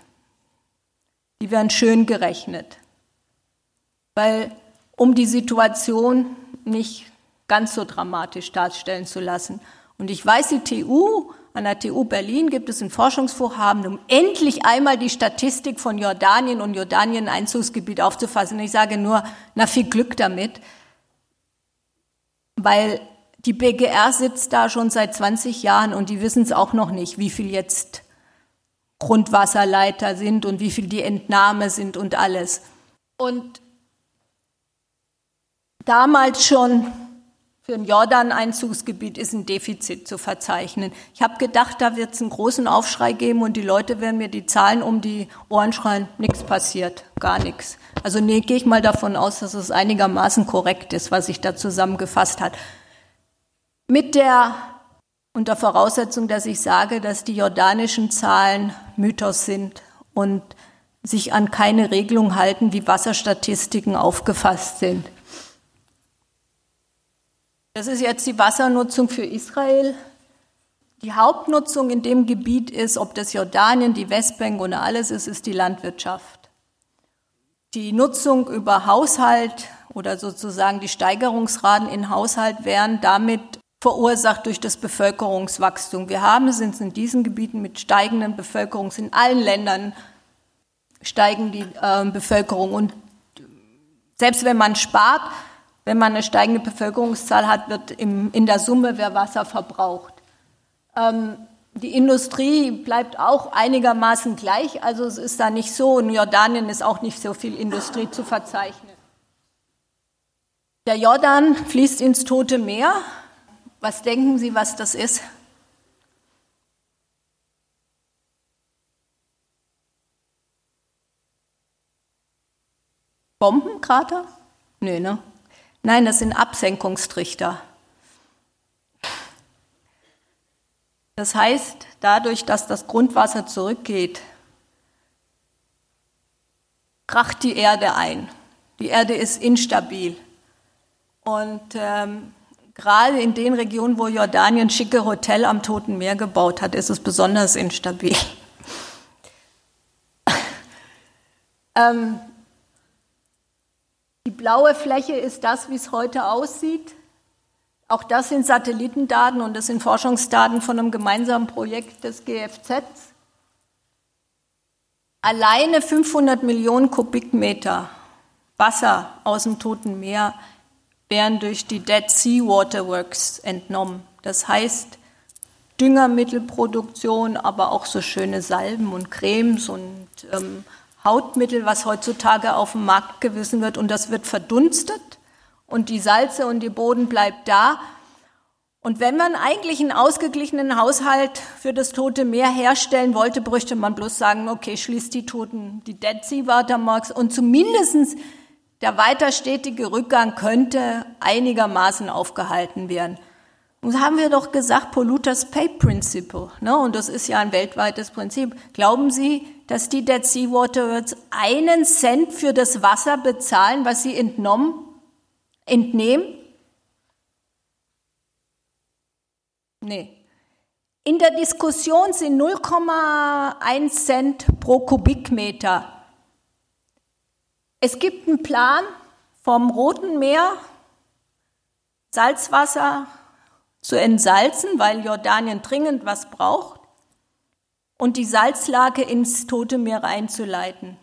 Speaker 2: Die werden schön gerechnet, weil um die Situation nicht ganz so dramatisch darstellen zu lassen. Und ich weiß, die TU an der TU Berlin gibt es ein Forschungsvorhaben, um endlich einmal die Statistik von Jordanien und Jordanien Einzugsgebiet aufzufassen. Ich sage nur, na viel Glück damit, weil die BGR sitzt da schon seit 20 Jahren und die wissen es auch noch nicht, wie viel jetzt Grundwasserleiter sind und wie viel die Entnahme sind und alles. Und damals schon für ein Jordan-Einzugsgebiet ist ein Defizit zu verzeichnen. Ich habe gedacht, da wird es einen großen Aufschrei geben und die Leute werden mir die Zahlen um die Ohren schreien. Nichts passiert, gar nichts. Also nee, gehe ich mal davon aus, dass es einigermaßen korrekt ist, was sich da zusammengefasst hat. Mit der unter Voraussetzung, dass ich sage, dass die jordanischen Zahlen Mythos sind und sich an keine Regelung halten, wie Wasserstatistiken aufgefasst sind. Das ist jetzt die Wassernutzung für Israel. Die Hauptnutzung in dem Gebiet ist, ob das Jordanien, die Westbank oder alles ist, ist die Landwirtschaft. Die Nutzung über Haushalt oder sozusagen die Steigerungsraten in Haushalt werden damit verursacht durch das Bevölkerungswachstum. Wir haben es in diesen Gebieten mit steigenden Bevölkerungs, in allen Ländern steigen die äh, Bevölkerung. Und selbst wenn man spart, wenn man eine steigende Bevölkerungszahl hat, wird im, in der Summe mehr Wasser verbraucht. Ähm, die Industrie bleibt auch einigermaßen gleich, also es ist da nicht so, in Jordanien ist auch nicht so viel Industrie zu verzeichnen. Der Jordan fließt ins Tote Meer. Was denken Sie, was das ist? Bombenkrater? Nö, ne? Nein, das sind Absenkungstrichter. Das heißt, dadurch, dass das Grundwasser zurückgeht, kracht die Erde ein. Die Erde ist instabil. Und ähm, gerade in den Regionen, wo Jordanien schicke Hotel am Toten Meer gebaut hat, ist es besonders instabil. ähm, die blaue Fläche ist das, wie es heute aussieht. Auch das sind Satellitendaten und das sind Forschungsdaten von einem gemeinsamen Projekt des GFZ. Alleine 500 Millionen Kubikmeter Wasser aus dem Toten Meer werden durch die Dead Sea Waterworks entnommen. Das heißt Düngermittelproduktion, aber auch so schöne Salben und Cremes und ähm, Hautmittel, was heutzutage auf dem Markt gewissen wird. Und das wird verdunstet und die Salze und die Boden bleibt da. Und wenn man eigentlich einen ausgeglichenen Haushalt für das Tote Meer herstellen wollte, bräuchte man bloß sagen, okay, schließt die Toten, die Dead Sea Watermarks und zumindestens der weiter stetige Rückgang könnte einigermaßen aufgehalten werden. Und haben wir doch gesagt, Polluters Pay Principle, ne? und das ist ja ein weltweites Prinzip. Glauben Sie, dass die Dead Sea Waterworks einen Cent für das Wasser bezahlen, was sie entnommen entnehmen? Nee. In der Diskussion sind 0,1 Cent pro Kubikmeter. Es gibt einen Plan vom Roten Meer, Salzwasser zu entsalzen, weil Jordanien dringend was braucht, und die Salzlage ins Tote Meer einzuleiten.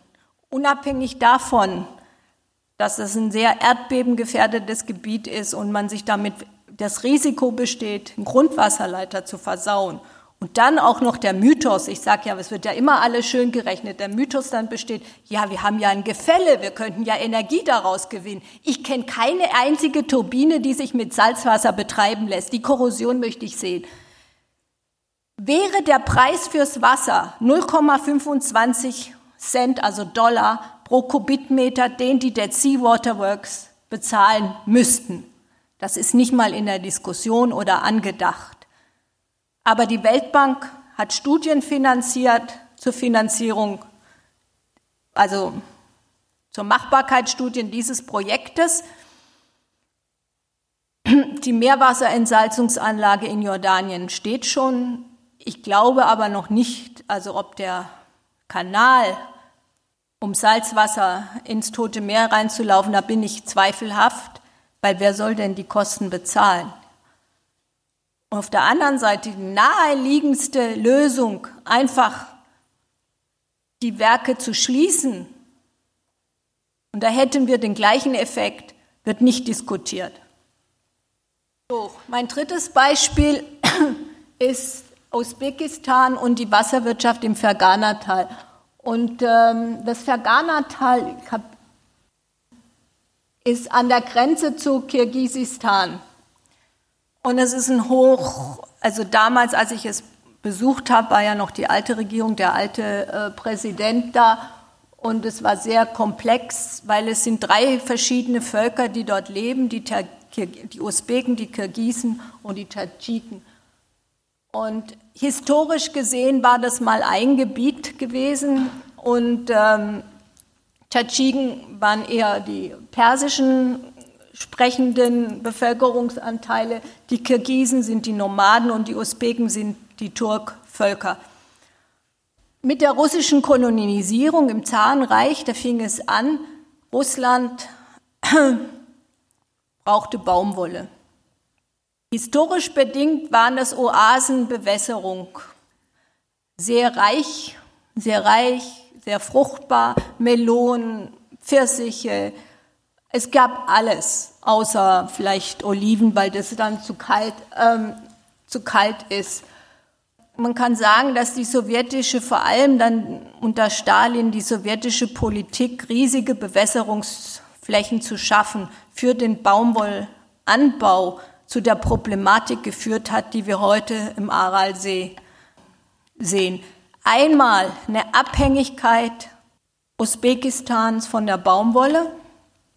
Speaker 2: Unabhängig davon, dass es ein sehr erdbebengefährdetes Gebiet ist und man sich damit das Risiko besteht, einen Grundwasserleiter zu versauen. Und dann auch noch der Mythos, ich sage ja, es wird ja immer alles schön gerechnet, der Mythos dann besteht, ja, wir haben ja ein Gefälle, wir könnten ja Energie daraus gewinnen. Ich kenne keine einzige Turbine, die sich mit Salzwasser betreiben lässt. Die Korrosion möchte ich sehen. Wäre der Preis fürs Wasser 0,25 Cent, also Dollar, pro Kubikmeter, den die Dead Sea Waterworks bezahlen müssten. Das ist nicht mal in der Diskussion oder angedacht. Aber die Weltbank hat Studien finanziert zur Finanzierung, also zur Machbarkeitsstudien dieses Projektes. Die Meerwasserentsalzungsanlage in Jordanien steht schon. Ich glaube aber noch nicht, also ob der Kanal um Salzwasser ins Tote Meer reinzulaufen, da bin ich zweifelhaft, weil wer soll denn die Kosten bezahlen? auf der anderen Seite die naheliegendste Lösung, einfach die Werke zu schließen, und da hätten wir den gleichen Effekt, wird nicht diskutiert. So, mein drittes Beispiel ist Usbekistan und die Wasserwirtschaft im Fergana-Tal. Und ähm, das Fergana-Tal ist an der Grenze zu Kirgisistan. Und es ist ein Hoch, also damals, als ich es besucht habe, war ja noch die alte Regierung, der alte äh, Präsident da. Und es war sehr komplex, weil es sind drei verschiedene Völker, die dort leben, die, die Usbeken, die Kirgisen und die Tadschiken. Und historisch gesehen war das mal ein Gebiet gewesen und ähm, Tadschiken waren eher die persischen sprechenden Bevölkerungsanteile. Die Kirgisen sind die Nomaden und die Usbeken sind die Turkvölker. Mit der russischen Kolonisierung im Zarenreich, da fing es an, Russland brauchte Baumwolle. Historisch bedingt waren das Oasenbewässerung. Sehr reich, sehr reich, sehr fruchtbar, Melonen, Pfirsiche. Es gab alles, außer vielleicht Oliven, weil das dann zu kalt, ähm, zu kalt ist. Man kann sagen, dass die sowjetische, vor allem dann unter Stalin, die sowjetische Politik, riesige Bewässerungsflächen zu schaffen für den Baumwollanbau zu der Problematik geführt hat, die wir heute im Aralsee sehen. Einmal eine Abhängigkeit Usbekistans von der Baumwolle.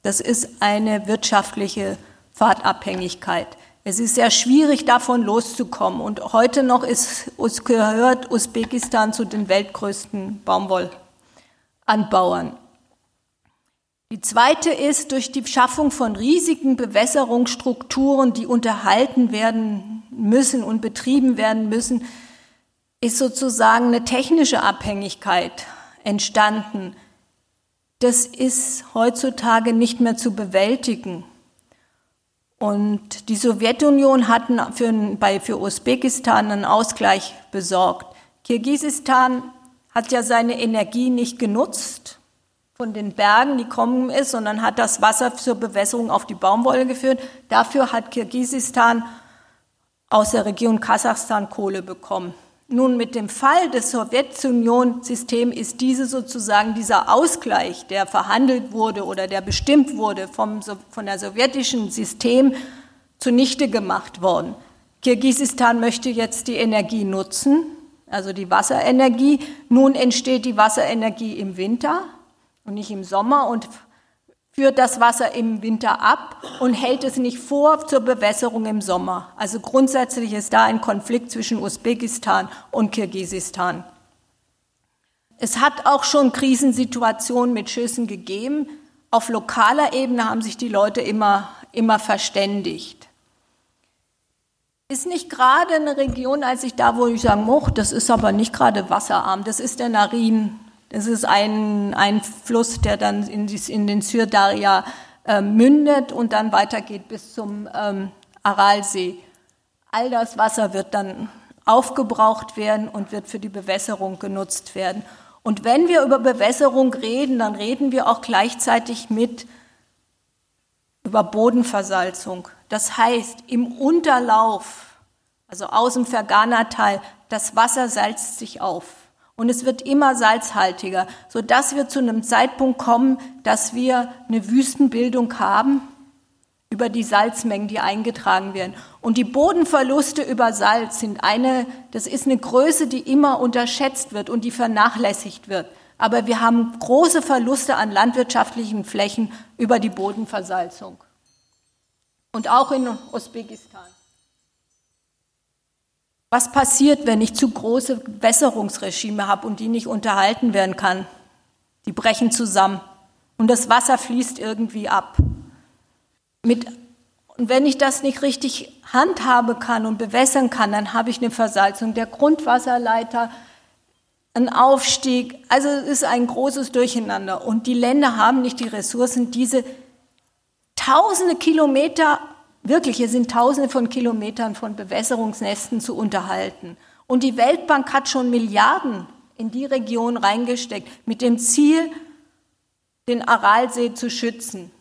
Speaker 2: Das ist eine wirtschaftliche Fahrtabhängigkeit. Es ist sehr schwierig, davon loszukommen. Und heute noch ist, gehört Usbekistan zu den weltgrößten Baumwollanbauern. Die zweite ist durch die Schaffung von riesigen Bewässerungsstrukturen, die unterhalten werden müssen und betrieben werden müssen, ist sozusagen eine technische Abhängigkeit entstanden. Das ist heutzutage nicht mehr zu bewältigen. Und die Sowjetunion hat für, bei, für Usbekistan einen Ausgleich besorgt. Kirgisistan hat ja seine Energie nicht genutzt von den Bergen, die kommen ist, sondern hat das Wasser zur Bewässerung auf die Baumwolle geführt. Dafür hat Kirgisistan aus der Region Kasachstan Kohle bekommen. Nun, mit dem Fall des Sowjetunion-Systems ist diese sozusagen dieser Ausgleich, der verhandelt wurde oder der bestimmt wurde vom, von der sowjetischen System zunichte gemacht worden. Kirgisistan möchte jetzt die Energie nutzen, also die Wasserenergie. Nun entsteht die Wasserenergie im Winter und nicht im Sommer und führt das Wasser im Winter ab und hält es nicht vor zur Bewässerung im Sommer. Also grundsätzlich ist da ein Konflikt zwischen Usbekistan und Kirgisistan. Es hat auch schon Krisensituationen mit Schüssen gegeben. Auf lokaler Ebene haben sich die Leute immer, immer verständigt. Ist nicht gerade eine Region, als ich da, wo ich sagen, oh, das ist aber nicht gerade wasserarm, das ist der Narin das ist ein, ein Fluss, der dann in, die, in den Syrdaria äh, mündet und dann weitergeht bis zum ähm, Aralsee. All das Wasser wird dann aufgebraucht werden und wird für die Bewässerung genutzt werden. Und wenn wir über Bewässerung reden, dann reden wir auch gleichzeitig mit über Bodenversalzung. Das heißt, im Unterlauf, also aus dem Fergana-Tal, das Wasser salzt sich auf und es wird immer salzhaltiger, sodass wir zu einem Zeitpunkt kommen, dass wir eine Wüstenbildung haben über die Salzmengen, die eingetragen werden. Und die Bodenverluste über Salz sind eine, das ist eine Größe, die immer unterschätzt wird und die vernachlässigt wird. Aber wir haben große Verluste an landwirtschaftlichen Flächen über die Bodenversalzung. Und auch in Usbekistan. Was passiert, wenn ich zu große Wässerungsregime habe und die nicht unterhalten werden kann? Die brechen zusammen und das Wasser fließt irgendwie ab. Mit, und wenn ich das nicht richtig handhaben kann und bewässern kann, dann habe ich eine Versalzung der Grundwasserleiter, ein Aufstieg. Also es ist ein großes Durcheinander. Und die Länder haben nicht die Ressourcen, diese tausende Kilometer Wirklich, hier sind Tausende von Kilometern von Bewässerungsnästen zu unterhalten. Und die Weltbank hat schon Milliarden in die Region reingesteckt, mit dem Ziel, den Aralsee zu schützen.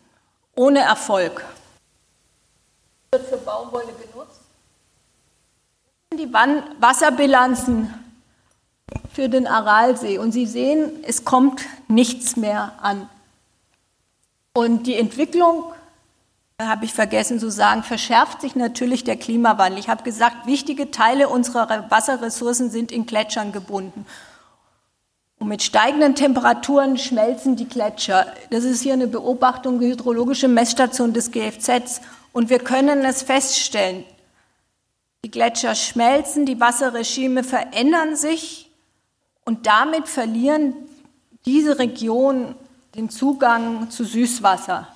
Speaker 2: Ohne Erfolg. Wird für Baumwolle genutzt. Die Wasserbilanzen für den Aralsee und Sie sehen, es kommt nichts mehr an. Und die Entwicklung habe ich vergessen zu sagen, verschärft sich natürlich der Klimawandel. Ich habe gesagt, wichtige Teile unserer Wasserressourcen sind in Gletschern gebunden. Und mit steigenden Temperaturen schmelzen die Gletscher. Das ist hier eine Beobachtung, die hydrologische Messstation des GFZ. Und wir können es feststellen. Die Gletscher schmelzen, die Wasserregime verändern sich und damit verlieren diese Regionen den Zugang zu Süßwasser.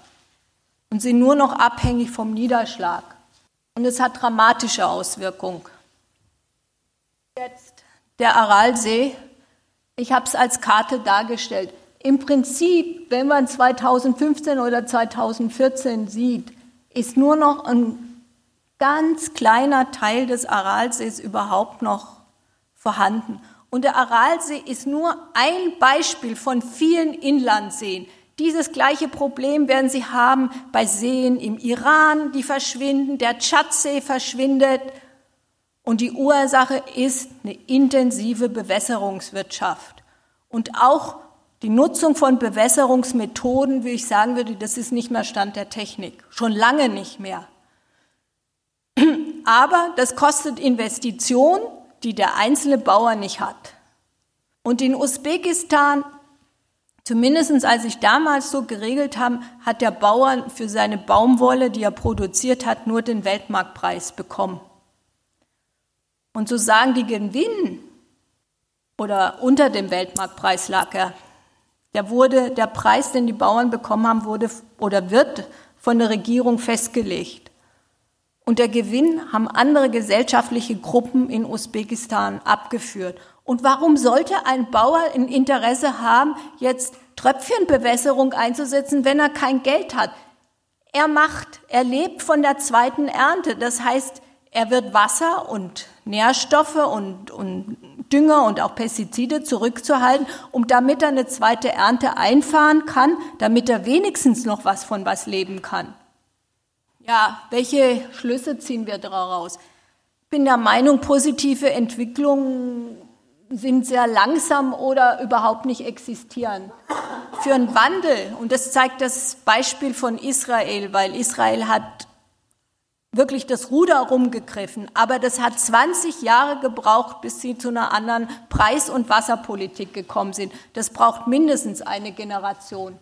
Speaker 2: Und sind nur noch abhängig vom Niederschlag. Und es hat dramatische Auswirkungen. Jetzt der Aralsee. Ich habe es als Karte dargestellt. Im Prinzip, wenn man 2015 oder 2014 sieht, ist nur noch ein ganz kleiner Teil des Aralsees überhaupt noch vorhanden. Und der Aralsee ist nur ein Beispiel von vielen Inlandseen. Dieses gleiche Problem werden Sie haben bei Seen im Iran, die verschwinden, der Tschadsee verschwindet. Und die Ursache ist eine intensive Bewässerungswirtschaft. Und auch die Nutzung von Bewässerungsmethoden, wie ich sagen würde, das ist nicht mehr Stand der Technik. Schon lange nicht mehr. Aber das kostet Investitionen, die der einzelne Bauer nicht hat. Und in Usbekistan Zumindest als ich damals so geregelt habe, hat der Bauer für seine Baumwolle, die er produziert hat, nur den Weltmarktpreis bekommen. Und so sagen die Gewinn oder unter dem Weltmarktpreis lag er. Der wurde, der Preis, den die Bauern bekommen haben, wurde oder wird von der Regierung festgelegt. Und der Gewinn haben andere gesellschaftliche Gruppen in Usbekistan abgeführt. Und warum sollte ein Bauer ein Interesse haben, jetzt Tröpfchenbewässerung einzusetzen, wenn er kein Geld hat? Er macht, er lebt von der zweiten Ernte. Das heißt, er wird Wasser und Nährstoffe und, und Dünger und auch Pestizide zurückzuhalten, um damit er eine zweite Ernte einfahren kann, damit er wenigstens noch was von was leben kann. Ja, welche Schlüsse ziehen wir daraus? Ich bin der Meinung, positive Entwicklungen sind sehr langsam oder überhaupt nicht existieren. Für einen Wandel, und das zeigt das Beispiel von Israel, weil Israel hat wirklich das Ruder rumgegriffen, aber das hat 20 Jahre gebraucht, bis sie zu einer anderen Preis- und Wasserpolitik gekommen sind. Das braucht mindestens eine Generation.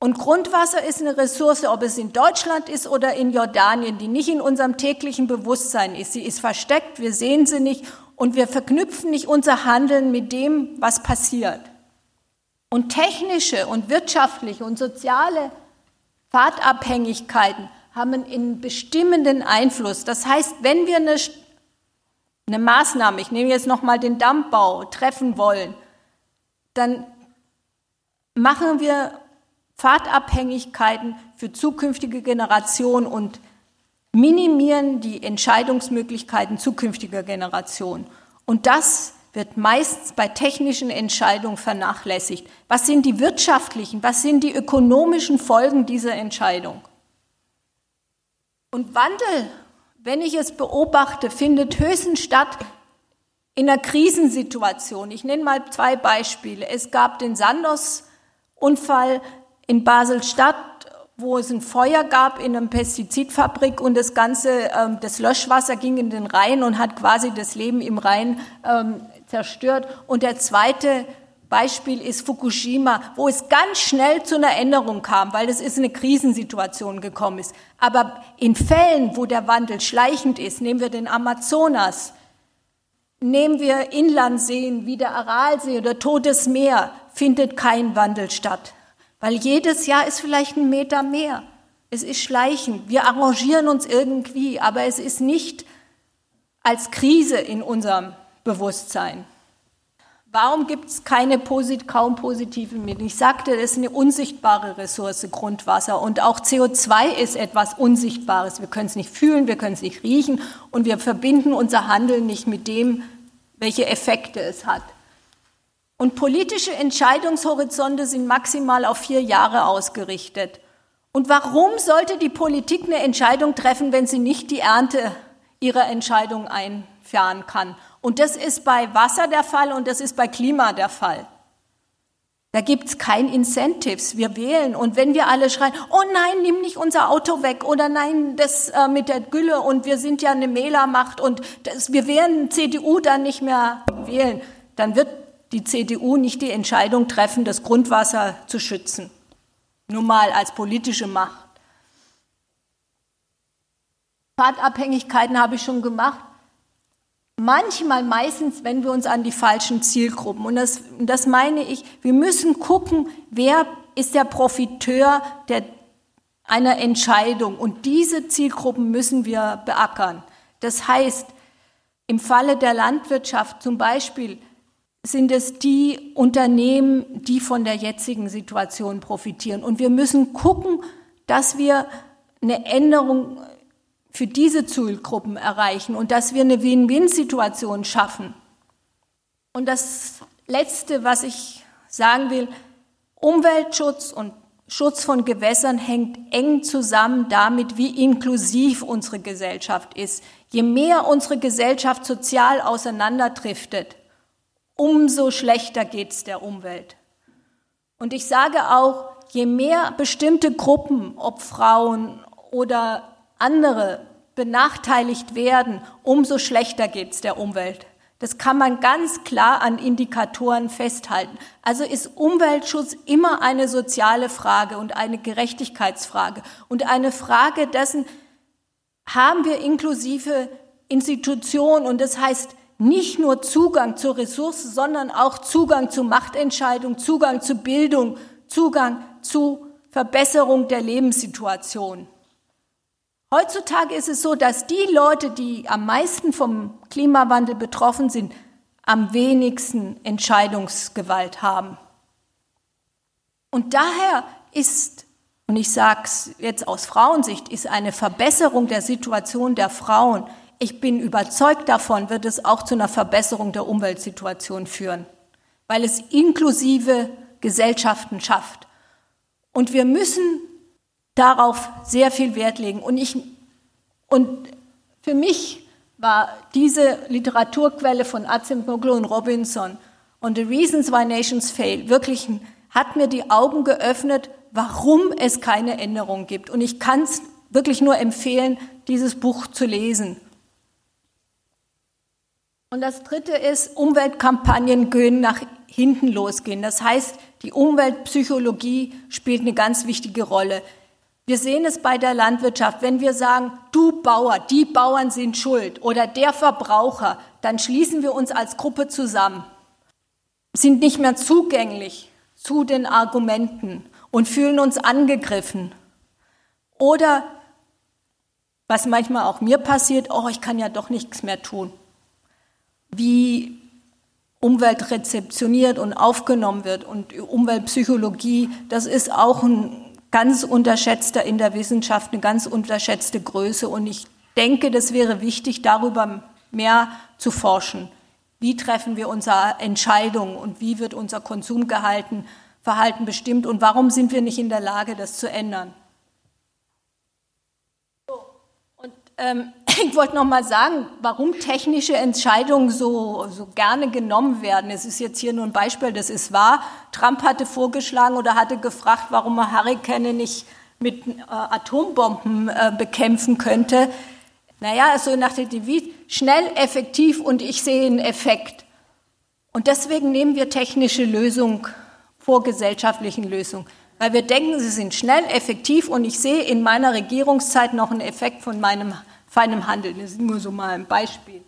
Speaker 2: Und Grundwasser ist eine Ressource, ob es in Deutschland ist oder in Jordanien, die nicht in unserem täglichen Bewusstsein ist. Sie ist versteckt, wir sehen sie nicht und wir verknüpfen nicht unser Handeln mit dem, was passiert. Und technische und wirtschaftliche und soziale Fahrtabhängigkeiten haben einen bestimmenden Einfluss. Das heißt, wenn wir eine, eine Maßnahme, ich nehme jetzt nochmal den Dammbau, treffen wollen, dann machen wir Fahrtabhängigkeiten für zukünftige Generationen und minimieren die Entscheidungsmöglichkeiten zukünftiger Generationen. Und das wird meist bei technischen Entscheidungen vernachlässigt. Was sind die wirtschaftlichen, was sind die ökonomischen Folgen dieser Entscheidung? Und Wandel, wenn ich es beobachte, findet höchstens statt in einer Krisensituation. Ich nenne mal zwei Beispiele. Es gab den Sandos-Unfall in Basel-Stadt wo es ein Feuer gab in einer Pestizidfabrik und das ganze, ähm, das Löschwasser ging in den Rhein und hat quasi das Leben im Rhein ähm, zerstört. Und der zweite Beispiel ist Fukushima, wo es ganz schnell zu einer Änderung kam, weil es ist eine Krisensituation gekommen ist. Aber in Fällen, wo der Wandel schleichend ist, nehmen wir den Amazonas, nehmen wir Inlandseen wie der Aralsee oder Totes Meer, findet kein Wandel statt. Weil jedes Jahr ist vielleicht ein Meter mehr. Es ist schleichend. Wir arrangieren uns irgendwie, aber es ist nicht als Krise in unserem Bewusstsein. Warum gibt es keine kaum positiven Mittel? Ich sagte, das ist eine unsichtbare Ressource, Grundwasser. Und auch CO2 ist etwas Unsichtbares. Wir können es nicht fühlen, wir können es nicht riechen und wir verbinden unser Handeln nicht mit dem, welche Effekte es hat. Und politische Entscheidungshorizonte sind maximal auf vier Jahre ausgerichtet. Und warum sollte die Politik eine Entscheidung treffen, wenn sie nicht die Ernte ihrer Entscheidung einfahren kann? Und das ist bei Wasser der Fall und das ist bei Klima der Fall. Da gibt's kein Incentives. Wir wählen. Und wenn wir alle schreien, oh nein, nimm nicht unser Auto weg oder nein, das äh, mit der Gülle und wir sind ja eine Mählermacht und das, wir werden CDU dann nicht mehr wählen, dann wird die CDU nicht die Entscheidung treffen, das Grundwasser zu schützen. Nur mal als politische Macht. Fahrtabhängigkeiten habe ich schon gemacht. Manchmal, meistens, wenn wir uns an die falschen Zielgruppen, und das, das meine ich, wir müssen gucken, wer ist der Profiteur der einer Entscheidung. Und diese Zielgruppen müssen wir beackern. Das heißt, im Falle der Landwirtschaft zum Beispiel sind es die Unternehmen, die von der jetzigen Situation profitieren. Und wir müssen gucken, dass wir eine Änderung für diese Zielgruppen erreichen und dass wir eine Win-Win-Situation schaffen. Und das Letzte, was ich sagen will, Umweltschutz und Schutz von Gewässern hängt eng zusammen damit, wie inklusiv unsere Gesellschaft ist. Je mehr unsere Gesellschaft sozial auseinanderdriftet, umso schlechter geht es der Umwelt. Und ich sage auch, je mehr bestimmte Gruppen, ob Frauen oder andere, benachteiligt werden, umso schlechter geht es der Umwelt. Das kann man ganz klar an Indikatoren festhalten. Also ist Umweltschutz immer eine soziale Frage und eine Gerechtigkeitsfrage und eine Frage dessen, haben wir inklusive Institutionen und das heißt nicht nur Zugang zur Ressource, sondern auch Zugang zu Machtentscheidung, Zugang zu Bildung, Zugang zu Verbesserung der Lebenssituation. Heutzutage ist es so, dass die Leute, die am meisten vom Klimawandel betroffen sind, am wenigsten Entscheidungsgewalt haben. Und daher ist, und ich sage es jetzt aus Frauensicht, ist eine Verbesserung der Situation der Frauen, ich bin überzeugt davon, wird es auch zu einer Verbesserung der Umweltsituation führen, weil es inklusive Gesellschaften schafft. Und wir müssen darauf sehr viel Wert legen. Und, ich, und für mich war diese Literaturquelle von Acemoglu und Robinson und The Reasons Why Nations Fail wirklich hat mir die Augen geöffnet, warum es keine Änderung gibt. Und ich kann es wirklich nur empfehlen, dieses Buch zu lesen. Und das Dritte ist, Umweltkampagnen können nach hinten losgehen. Das heißt, die Umweltpsychologie spielt eine ganz wichtige Rolle. Wir sehen es bei der Landwirtschaft. Wenn wir sagen, du Bauer, die Bauern sind schuld oder der Verbraucher, dann schließen wir uns als Gruppe zusammen, sind nicht mehr zugänglich zu den Argumenten und fühlen uns angegriffen. Oder was manchmal auch mir passiert, oh, ich kann ja doch nichts mehr tun. Wie Umwelt rezeptioniert und aufgenommen wird und Umweltpsychologie, das ist auch ein ganz unterschätzter in der Wissenschaft, eine ganz unterschätzte Größe. Und ich denke, das wäre wichtig, darüber mehr zu forschen. Wie treffen wir unsere Entscheidungen und wie wird unser Konsumverhalten Verhalten bestimmt und warum sind wir nicht in der Lage, das zu ändern? Und ähm, ich wollte noch mal sagen, warum technische Entscheidungen so, so gerne genommen werden. Es ist jetzt hier nur ein Beispiel, das ist wahr. Trump hatte vorgeschlagen oder hatte gefragt, warum man Hurrikane nicht mit äh, Atombomben äh, bekämpfen könnte. Naja, so nach der Devise, schnell, effektiv und ich sehe einen Effekt. Und deswegen nehmen wir technische Lösungen vor gesellschaftlichen Lösungen. Weil wir denken, sie sind schnell, effektiv und ich sehe in meiner Regierungszeit noch einen Effekt von meinem feinem Handeln. Das ist nur so mal ein Beispiel.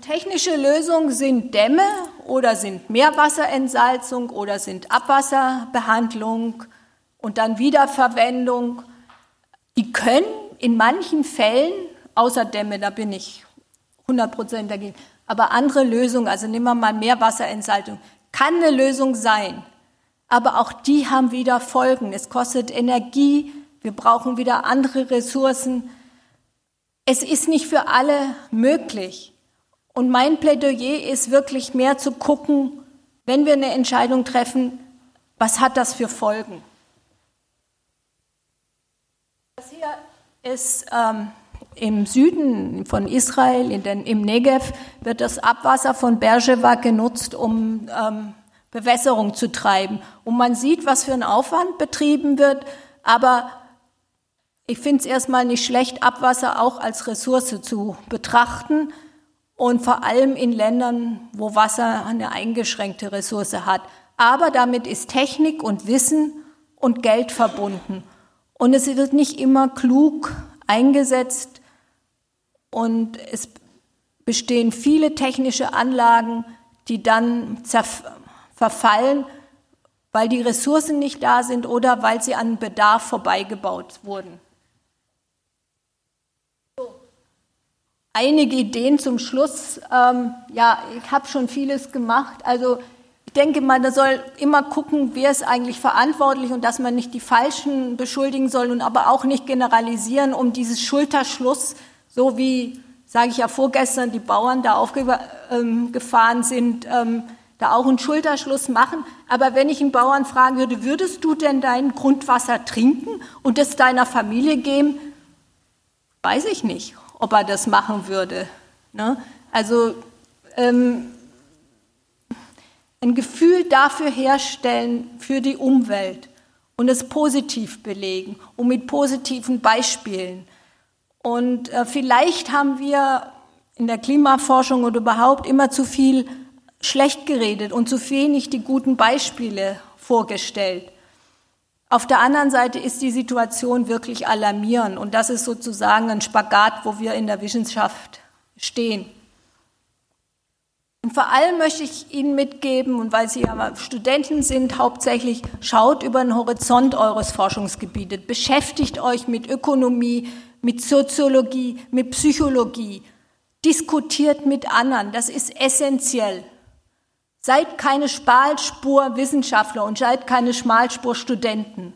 Speaker 2: Technische Lösungen sind Dämme oder sind Meerwasserentsalzung oder sind Abwasserbehandlung und dann Wiederverwendung. Die können in manchen Fällen, außer Dämme, da bin ich 100% dagegen, aber andere Lösungen, also nehmen wir mal Meerwasserentsalzung, kann eine Lösung sein. Aber auch die haben wieder Folgen. Es kostet Energie, wir brauchen wieder andere Ressourcen. Es ist nicht für alle möglich. Und mein Plädoyer ist wirklich mehr zu gucken, wenn wir eine Entscheidung treffen, was hat das für Folgen? Das hier ist ähm, im Süden von Israel, in den, im Negev, wird das Abwasser von Beersheba genutzt, um ähm, Bewässerung zu treiben. Und man sieht, was für ein Aufwand betrieben wird, aber ich finde es erstmal nicht schlecht, Abwasser auch als Ressource zu betrachten und vor allem in Ländern, wo Wasser eine eingeschränkte Ressource hat. Aber damit ist Technik und Wissen und Geld verbunden. Und es wird nicht immer klug eingesetzt und es bestehen viele technische Anlagen, die dann verfallen, weil die Ressourcen nicht da sind oder weil sie an Bedarf vorbeigebaut wurden. Einige Ideen zum Schluss. Ähm, ja, ich habe schon vieles gemacht. Also ich denke mal, da soll immer gucken, wer ist eigentlich verantwortlich und dass man nicht die Falschen beschuldigen soll und aber auch nicht generalisieren, um dieses Schulterschluss, so wie, sage ich ja vorgestern, die Bauern da aufgefahren ähm, sind, ähm, da auch einen Schulterschluss machen. Aber wenn ich einen Bauern fragen würde, würdest du denn dein Grundwasser trinken und es deiner Familie geben? Weiß ich nicht, ob er das machen würde. Ne? Also ähm, ein Gefühl dafür herstellen für die Umwelt und es positiv belegen und mit positiven Beispielen. Und äh, vielleicht haben wir in der Klimaforschung oder überhaupt immer zu viel schlecht geredet und zu wenig die guten Beispiele vorgestellt. Auf der anderen Seite ist die Situation wirklich alarmierend und das ist sozusagen ein Spagat, wo wir in der Wissenschaft stehen. Und vor allem möchte ich Ihnen mitgeben, und weil Sie aber Studenten sind, hauptsächlich schaut über den Horizont eures Forschungsgebietes, beschäftigt euch mit Ökonomie, mit Soziologie, mit Psychologie, diskutiert mit anderen, das ist essentiell. Seid keine Schmalspur-Wissenschaftler und seid keine Schmalspur-Studenten.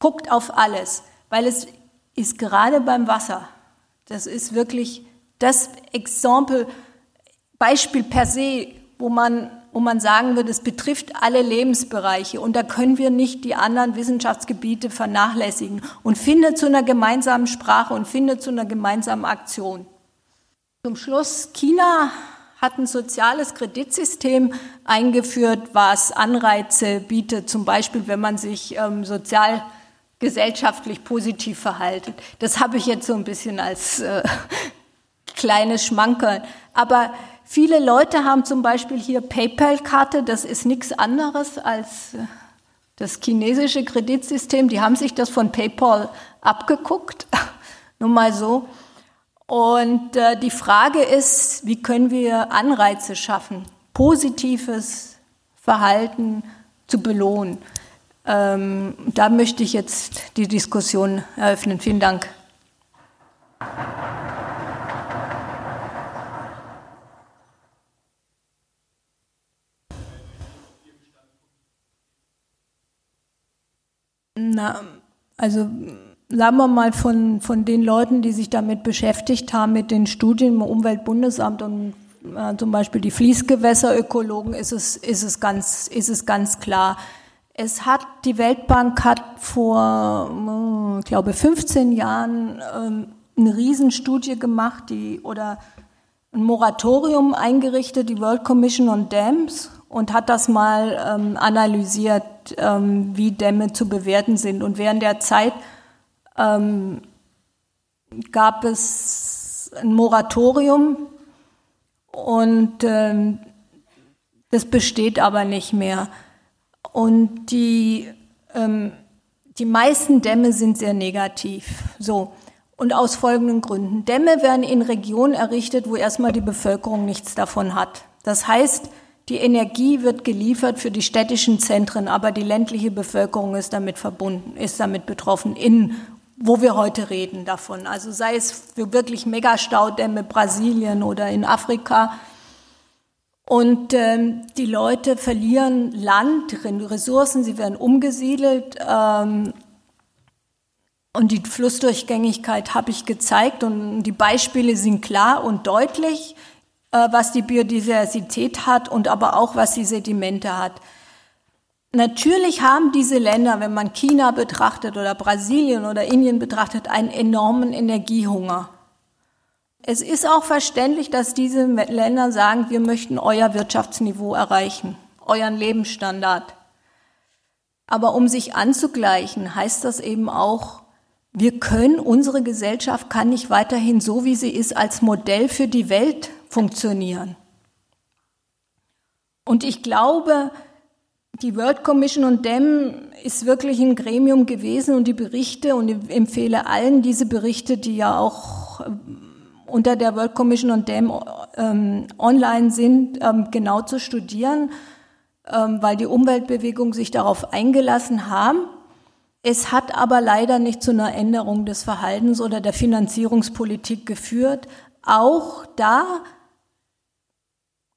Speaker 2: Guckt auf alles, weil es ist gerade beim Wasser, das ist wirklich das Exempel, Beispiel per se, wo man, wo man sagen würde, es betrifft alle Lebensbereiche und da können wir nicht die anderen Wissenschaftsgebiete vernachlässigen und findet zu einer gemeinsamen Sprache und findet zu einer gemeinsamen Aktion. Zum Schluss, China hat ein soziales Kreditsystem eingeführt, was Anreize bietet, zum Beispiel wenn man sich ähm, sozial gesellschaftlich positiv verhaltet. Das habe ich jetzt so ein bisschen als äh, kleines Schmankerl. Aber viele Leute haben zum Beispiel hier PayPal-Karte, das ist nichts anderes als äh, das chinesische Kreditsystem. Die haben sich das von PayPal abgeguckt, nur mal so. Und äh, die Frage ist, wie können wir Anreize schaffen, positives Verhalten zu belohnen. Ähm, da möchte ich jetzt die Diskussion eröffnen. Vielen Dank. Na, also sagen wir mal, von, von den Leuten, die sich damit beschäftigt haben, mit den Studien im Umweltbundesamt und äh, zum Beispiel die Fließgewässerökologen, ist es, ist, es ganz, ist es ganz klar. Es hat, die Weltbank hat vor, hm, ich glaube, 15 Jahren ähm, eine Riesenstudie gemacht, die, oder ein Moratorium eingerichtet, die World Commission on Dams, und hat das mal ähm, analysiert, ähm, wie Dämme zu bewerten sind. Und während der Zeit ähm, gab es ein Moratorium und ähm, das besteht aber nicht mehr. Und die, ähm, die meisten Dämme sind sehr negativ. So. Und aus folgenden Gründen. Dämme werden in Regionen errichtet, wo erstmal die Bevölkerung nichts davon hat. Das heißt, die Energie wird geliefert für die städtischen Zentren, aber die ländliche Bevölkerung ist damit verbunden, ist damit betroffen in wo wir heute reden davon. Also sei es für wirklich Megastaudämme Brasilien oder in Afrika. Und ähm, die Leute verlieren Land, Ressourcen, sie werden umgesiedelt. Ähm, und die Flussdurchgängigkeit habe ich gezeigt und die Beispiele sind klar und deutlich, äh, was die Biodiversität hat und aber auch was die Sedimente hat. Natürlich haben diese Länder, wenn man China betrachtet oder Brasilien oder Indien betrachtet, einen enormen Energiehunger. Es ist auch verständlich, dass diese Länder sagen, wir möchten euer Wirtschaftsniveau erreichen, euren Lebensstandard. Aber um sich anzugleichen, heißt das eben auch, wir können, unsere Gesellschaft kann nicht weiterhin so, wie sie ist, als Modell für die Welt funktionieren. Und ich glaube, die World Commission on Dam ist wirklich ein Gremium gewesen und die Berichte, und ich empfehle allen diese Berichte, die ja auch ähm, unter der World Commission on Dam ähm, online sind, ähm, genau zu studieren. ähm, weil die Umweltbewegung sich darauf eingelassen haben. Es hat aber leider nicht zu einer Änderung des Verhaltens oder der Finanzierungspolitik geführt. Auch da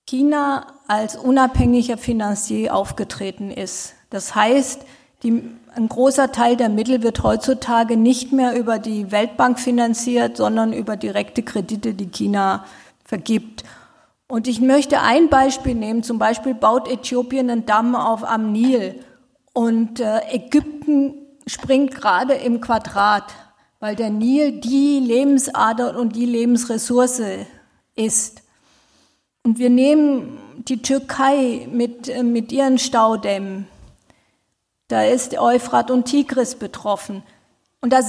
Speaker 2: China als unabhängiger Finanzier aufgetreten ist. Das heißt, die, ein großer Teil der Mittel wird heutzutage nicht mehr über die Weltbank finanziert, sondern über direkte Kredite, die China vergibt. Und ich möchte ein Beispiel nehmen. Zum Beispiel baut Äthiopien einen Damm auf am Nil und äh, Ägypten springt gerade im Quadrat, weil der Nil die Lebensader und die Lebensressource ist. Und wir nehmen die Türkei mit, äh, mit ihren Staudämmen. Da ist Euphrat und Tigris betroffen. Und da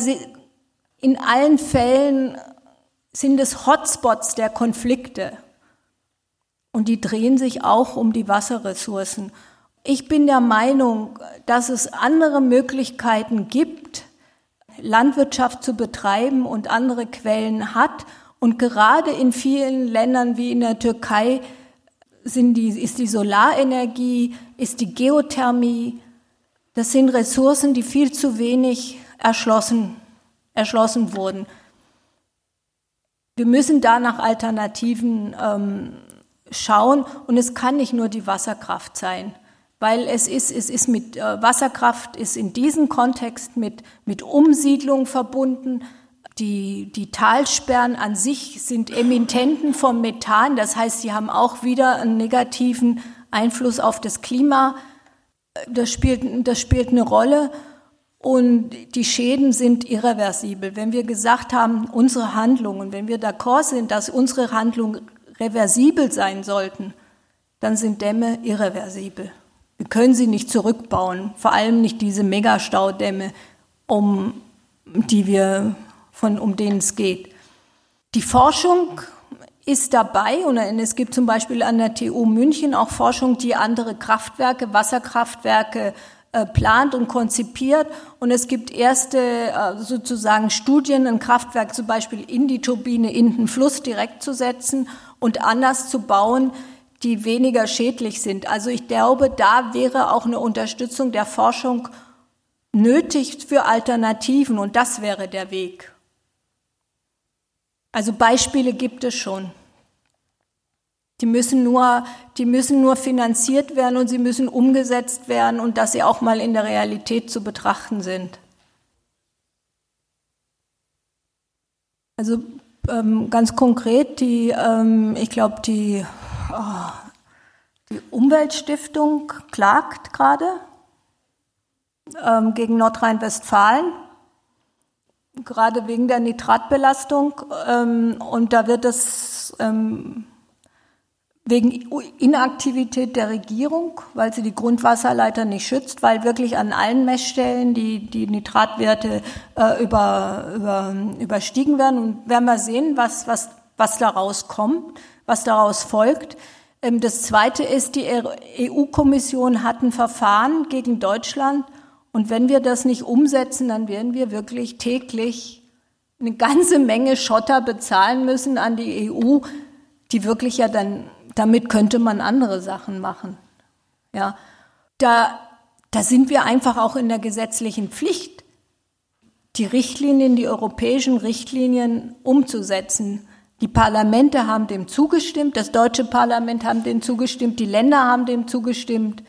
Speaker 2: in allen Fällen sind es Hotspots der Konflikte. Und die drehen sich auch um die Wasserressourcen. Ich bin der Meinung, dass es andere Möglichkeiten gibt, Landwirtschaft zu betreiben und andere Quellen hat. Und gerade in vielen Ländern wie in der Türkei sind die, ist die Solarenergie, ist die Geothermie, das sind Ressourcen, die viel zu wenig erschlossen, erschlossen wurden. Wir müssen da nach Alternativen ähm, schauen und es kann nicht nur die Wasserkraft sein weil es ist, es ist mit äh, Wasserkraft, ist in diesem Kontext mit, mit Umsiedlung verbunden. Die, die Talsperren an sich sind Emittenten vom Methan, das heißt, sie haben auch wieder einen negativen Einfluss auf das Klima. Das spielt, das spielt eine Rolle und die Schäden sind irreversibel. Wenn wir gesagt haben, unsere Handlungen, wenn wir d'accord sind, dass unsere Handlungen reversibel sein sollten, dann sind Dämme irreversibel. Wir können sie nicht zurückbauen, vor allem nicht diese Megastaudämme, um die wir von, um denen es geht. Die Forschung ist dabei und es gibt zum Beispiel an der TU München auch Forschung, die andere Kraftwerke, Wasserkraftwerke äh, plant und konzipiert und es gibt erste äh, sozusagen Studien, ein Kraftwerk zum Beispiel in die Turbine in den Fluss direkt zu setzen und anders zu bauen, die weniger schädlich sind. Also ich glaube, da wäre auch eine Unterstützung der Forschung nötig für Alternativen und das wäre der Weg. Also Beispiele gibt es schon. Die müssen nur, die müssen nur finanziert werden und sie müssen umgesetzt werden und dass sie auch mal in der Realität zu betrachten sind. Also ähm, ganz konkret, die, ähm, ich glaube, die Oh, die Umweltstiftung klagt gerade ähm, gegen Nordrhein-Westfalen, gerade wegen der Nitratbelastung. Ähm, und da wird es ähm, wegen Inaktivität der Regierung, weil sie die Grundwasserleiter nicht schützt, weil wirklich an allen Messstellen die, die Nitratwerte äh, über, über, überstiegen werden. Und werden wir sehen, was, was, was daraus kommt was daraus folgt. Ähm, das Zweite ist, die EU-Kommission hat ein Verfahren gegen Deutschland. Und wenn wir das nicht umsetzen, dann werden wir wirklich täglich eine ganze Menge Schotter bezahlen müssen an die EU, die wirklich ja dann, damit könnte man andere Sachen machen. Ja, da, da sind wir einfach auch in der gesetzlichen Pflicht, die Richtlinien, die europäischen Richtlinien umzusetzen. Die Parlamente haben dem zugestimmt, das deutsche Parlament haben dem zugestimmt, die Länder haben dem zugestimmt.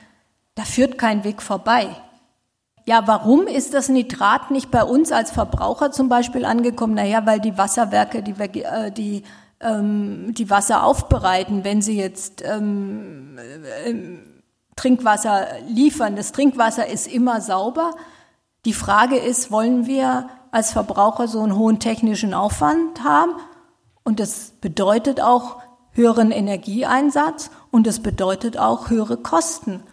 Speaker 2: Da führt kein Weg vorbei. Ja, warum ist das Nitrat nicht bei uns als Verbraucher zum Beispiel angekommen? Naja, weil die Wasserwerke, die, äh, die, ähm, die Wasser aufbereiten, wenn sie jetzt ähm, äh, Trinkwasser liefern. Das Trinkwasser ist immer sauber. Die Frage ist, wollen wir als Verbraucher so einen hohen technischen Aufwand haben? Und das bedeutet auch höheren Energieeinsatz und das bedeutet auch höhere Kosten.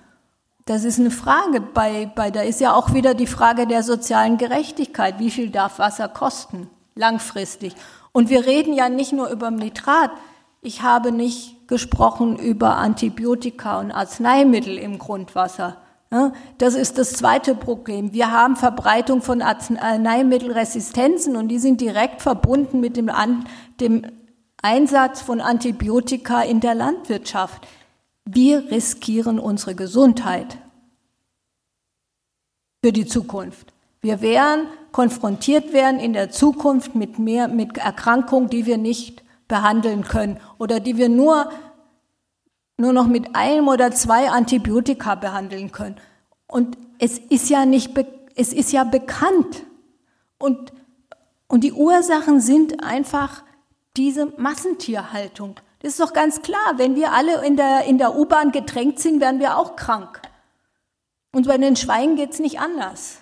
Speaker 2: Das ist eine Frage. Bei, bei, da ist ja auch wieder die Frage der sozialen Gerechtigkeit. Wie viel darf Wasser kosten? Langfristig. Und wir reden ja nicht nur über Nitrat. Ich habe nicht gesprochen über Antibiotika und Arzneimittel im Grundwasser. Das ist das zweite Problem. Wir haben Verbreitung von Arzneimittelresistenzen und die sind direkt verbunden mit dem, dem Einsatz von Antibiotika in der Landwirtschaft. Wir riskieren unsere Gesundheit für die Zukunft. Wir werden konfrontiert werden in der Zukunft mit mehr, mit Erkrankungen, die wir nicht behandeln können oder die wir nur, nur noch mit einem oder zwei Antibiotika behandeln können. Und es ist ja nicht, es ist ja bekannt. Und, und die Ursachen sind einfach diese Massentierhaltung. Das ist doch ganz klar. Wenn wir alle in der, in der U-Bahn getränkt sind, werden wir auch krank. Und bei den Schweinen geht es nicht anders.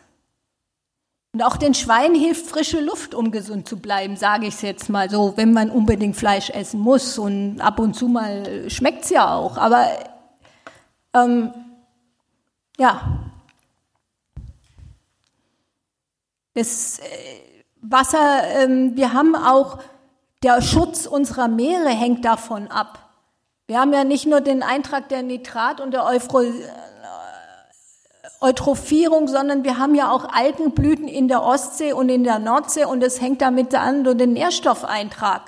Speaker 2: Und auch den Schweinen hilft frische Luft, um gesund zu bleiben, sage ich es jetzt mal so, wenn man unbedingt Fleisch essen muss. Und ab und zu mal schmeckt es ja auch. Aber ähm, ja, das äh, Wasser, ähm, wir haben auch, der Schutz unserer Meere hängt davon ab. Wir haben ja nicht nur den Eintrag der Nitrat und der Euphro Eutrophierung, sondern wir haben ja auch Algenblüten in der Ostsee und in der Nordsee und es hängt damit an durch den Nährstoffeintrag.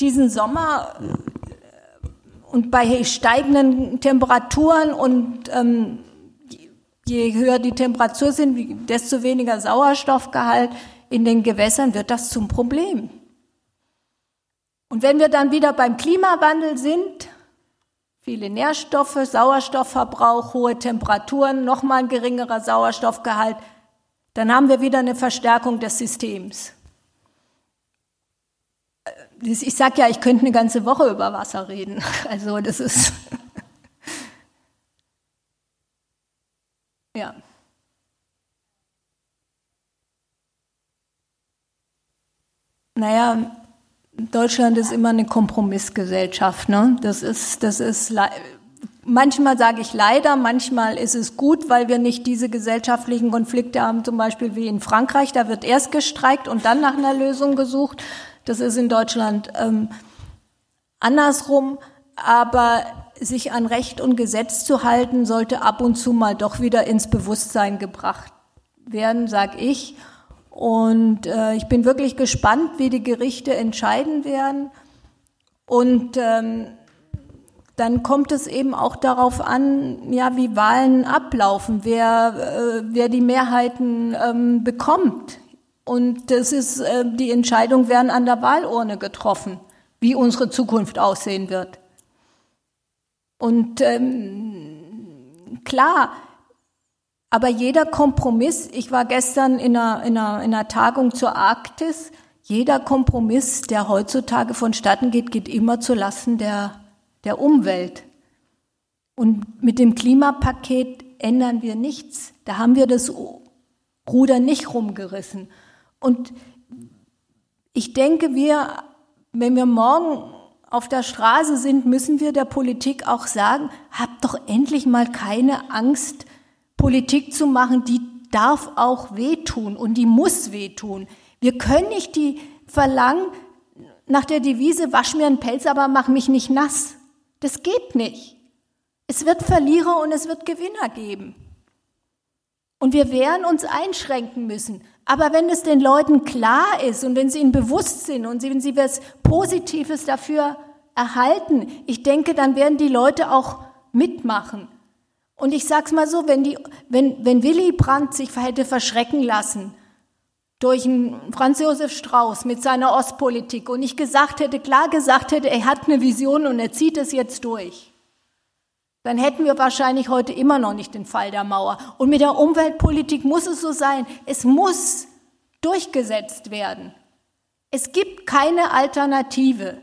Speaker 2: Diesen Sommer äh, und bei steigenden Temperaturen und ähm, je höher die Temperatur sind, desto weniger Sauerstoffgehalt in den Gewässern wird das zum Problem. Und wenn wir dann wieder beim Klimawandel sind, viele Nährstoffe, Sauerstoffverbrauch, hohe Temperaturen, nochmal ein geringerer Sauerstoffgehalt, dann haben wir wieder eine Verstärkung des Systems. Äh, ich sage ja, ich könnte eine ganze Woche über Wasser reden. Also das ist ja. Naja, Deutschland ist immer eine Kompromissgesellschaft. Ne? Das ist, das ist, manchmal sage ich leider, manchmal ist es gut, weil wir nicht diese gesellschaftlichen Konflikte haben, zum Beispiel wie in Frankreich. Da wird erst gestreikt und dann nach einer Lösung gesucht. Das ist in Deutschland ähm, andersrum. Aber sich an Recht und Gesetz zu halten, sollte ab und zu mal doch wieder ins Bewusstsein gebracht werden, sag ich. Und äh, ich bin wirklich gespannt, wie die Gerichte entscheiden werden. Und ähm, dann kommt es eben auch darauf an, ja, wie Wahlen ablaufen, wer, äh, wer die Mehrheiten ähm, bekommt. Und das ist, äh, die Entscheidung werden an der Wahlurne getroffen, wie unsere Zukunft aussehen wird. Und ähm, klar, aber jeder Kompromiss, ich war gestern in einer, in, einer, in einer Tagung zur Arktis, jeder Kompromiss, der heutzutage vonstatten geht, geht immer zu Lasten der, der Umwelt. Und mit dem Klimapaket ändern wir nichts. Da haben wir das Ruder nicht rumgerissen. Und ich denke, wir, wenn wir morgen auf der Straße sind, müssen wir der Politik auch sagen, habt doch endlich mal keine Angst, Politik zu machen, die darf auch wehtun und die muss wehtun. Wir können nicht die verlangen nach der Devise, wasch mir einen Pelz, aber mach mich nicht nass. Das geht nicht. Es wird Verlierer und es wird Gewinner geben. Und wir werden uns einschränken müssen. Aber wenn es den Leuten klar ist und wenn sie ihnen bewusst sind und wenn sie was Positives dafür erhalten, ich denke, dann werden die Leute auch mitmachen. Und ich sag's mal so, wenn, die, wenn, wenn Willy Brandt sich hätte verschrecken lassen durch einen Franz Josef Strauß mit seiner Ostpolitik und ich gesagt hätte, klar gesagt hätte, er hat eine Vision und er zieht es jetzt durch, dann hätten wir wahrscheinlich heute immer noch nicht den Fall der Mauer. Und mit der Umweltpolitik muss es so sein. Es muss durchgesetzt werden. Es gibt keine Alternative.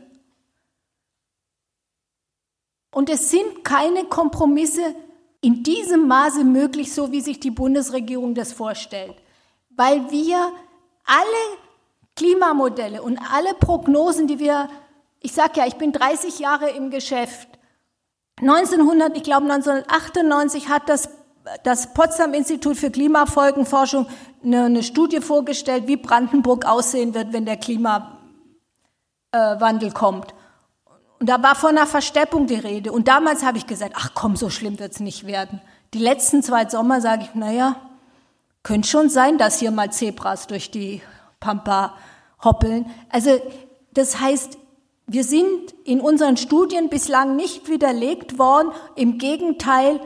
Speaker 2: Und es sind keine Kompromisse in diesem Maße möglich, so wie sich die Bundesregierung das vorstellt. Weil wir alle Klimamodelle und alle Prognosen, die wir, ich sage ja, ich bin 30 Jahre im Geschäft. 1900, ich glaube 1998 hat das, das Potsdam Institut für Klimafolgenforschung eine, eine Studie vorgestellt, wie Brandenburg aussehen wird, wenn der Klimawandel kommt. Und da war von einer Versteppung die Rede. Und damals habe ich gesagt, ach komm, so schlimm wird's nicht werden. Die letzten zwei Sommer sage ich, naja, könnte schon sein, dass hier mal Zebras durch die Pampa hoppeln. Also das heißt, wir sind in unseren Studien bislang nicht widerlegt worden. Im Gegenteil,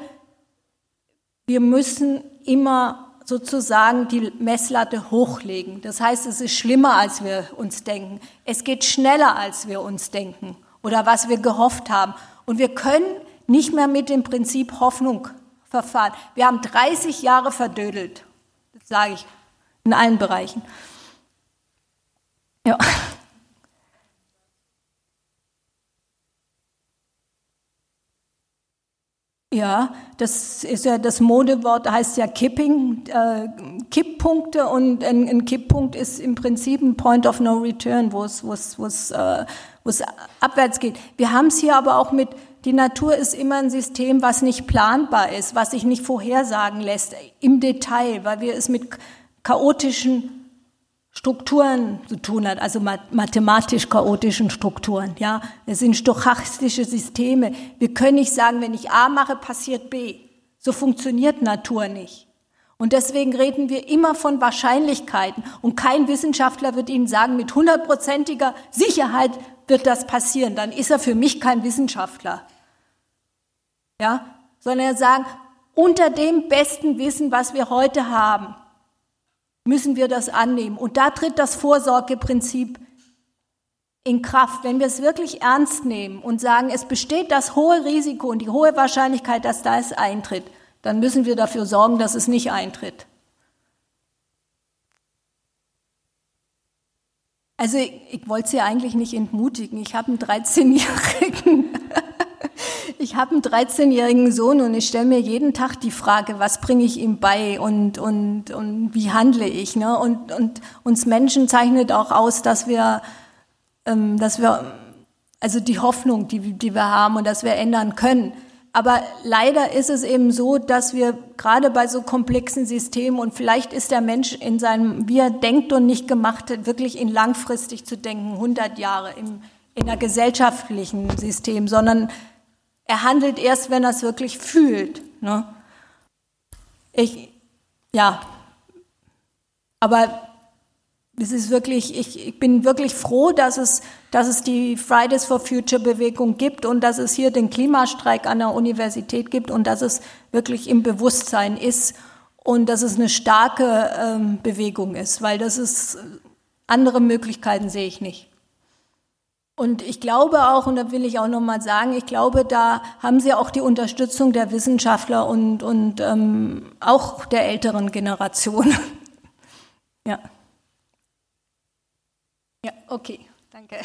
Speaker 2: wir müssen immer sozusagen die Messlatte hochlegen. Das heißt, es ist schlimmer, als wir uns denken. Es geht schneller, als wir uns denken oder was wir gehofft haben. Und wir können nicht mehr mit dem Prinzip Hoffnung verfahren. Wir haben 30 Jahre verdödelt. Das sage ich in allen Bereichen. Ja. Ja, das ist ja das Modewort, heißt ja Kipping, äh, Kipppunkte und ein, ein, Kipppunkt ist im Prinzip ein Point of No Return, wo es, wo es, wo es, äh, wo es abwärts geht. Wir haben es hier aber auch mit, die Natur ist immer ein System, was nicht planbar ist, was sich nicht vorhersagen lässt im Detail, weil wir es mit chaotischen Strukturen zu tun hat, also mathematisch chaotischen Strukturen. Ja, es sind stochastische Systeme. Wir können nicht sagen, wenn ich A mache, passiert B. So funktioniert Natur nicht. Und deswegen reden wir immer von Wahrscheinlichkeiten. Und kein Wissenschaftler wird Ihnen sagen, mit hundertprozentiger Sicherheit wird das passieren. Dann ist er für mich kein Wissenschaftler. Ja, sondern er sagt, unter dem besten Wissen, was wir heute haben, müssen wir das annehmen. Und da tritt das Vorsorgeprinzip in Kraft. Wenn wir es wirklich ernst nehmen und sagen, es besteht das hohe Risiko und die hohe Wahrscheinlichkeit, dass das eintritt, dann müssen wir dafür sorgen, dass es nicht eintritt. Also ich, ich wollte Sie eigentlich nicht entmutigen. Ich habe einen 13-jährigen ich habe einen 13-jährigen Sohn und ich stelle mir jeden Tag die Frage, was bringe ich ihm bei und, und, und wie handle ich. Ne? Und, und uns Menschen zeichnet auch aus, dass wir, ähm, dass wir, also die Hoffnung, die, die wir haben und dass wir ändern können. Aber leider ist es eben so, dass wir gerade bei so komplexen Systemen und vielleicht ist der Mensch in seinem, wie er denkt und nicht gemacht hat, wirklich in langfristig zu denken, 100 Jahre im, in einer gesellschaftlichen System, sondern er handelt erst, wenn er es wirklich fühlt. Ne? Ich, ja, aber es ist wirklich, ich, ich bin wirklich froh, dass es, dass es die Fridays for Future Bewegung gibt und dass es hier den Klimastreik an der Universität gibt und dass es wirklich im Bewusstsein ist und dass es eine starke ähm, Bewegung ist, weil das ist, andere Möglichkeiten sehe ich nicht. Und ich glaube auch, und da will ich auch nochmal sagen, ich glaube, da haben Sie auch die Unterstützung der Wissenschaftler und, und ähm, auch der älteren Generation. ja. Ja, okay, danke.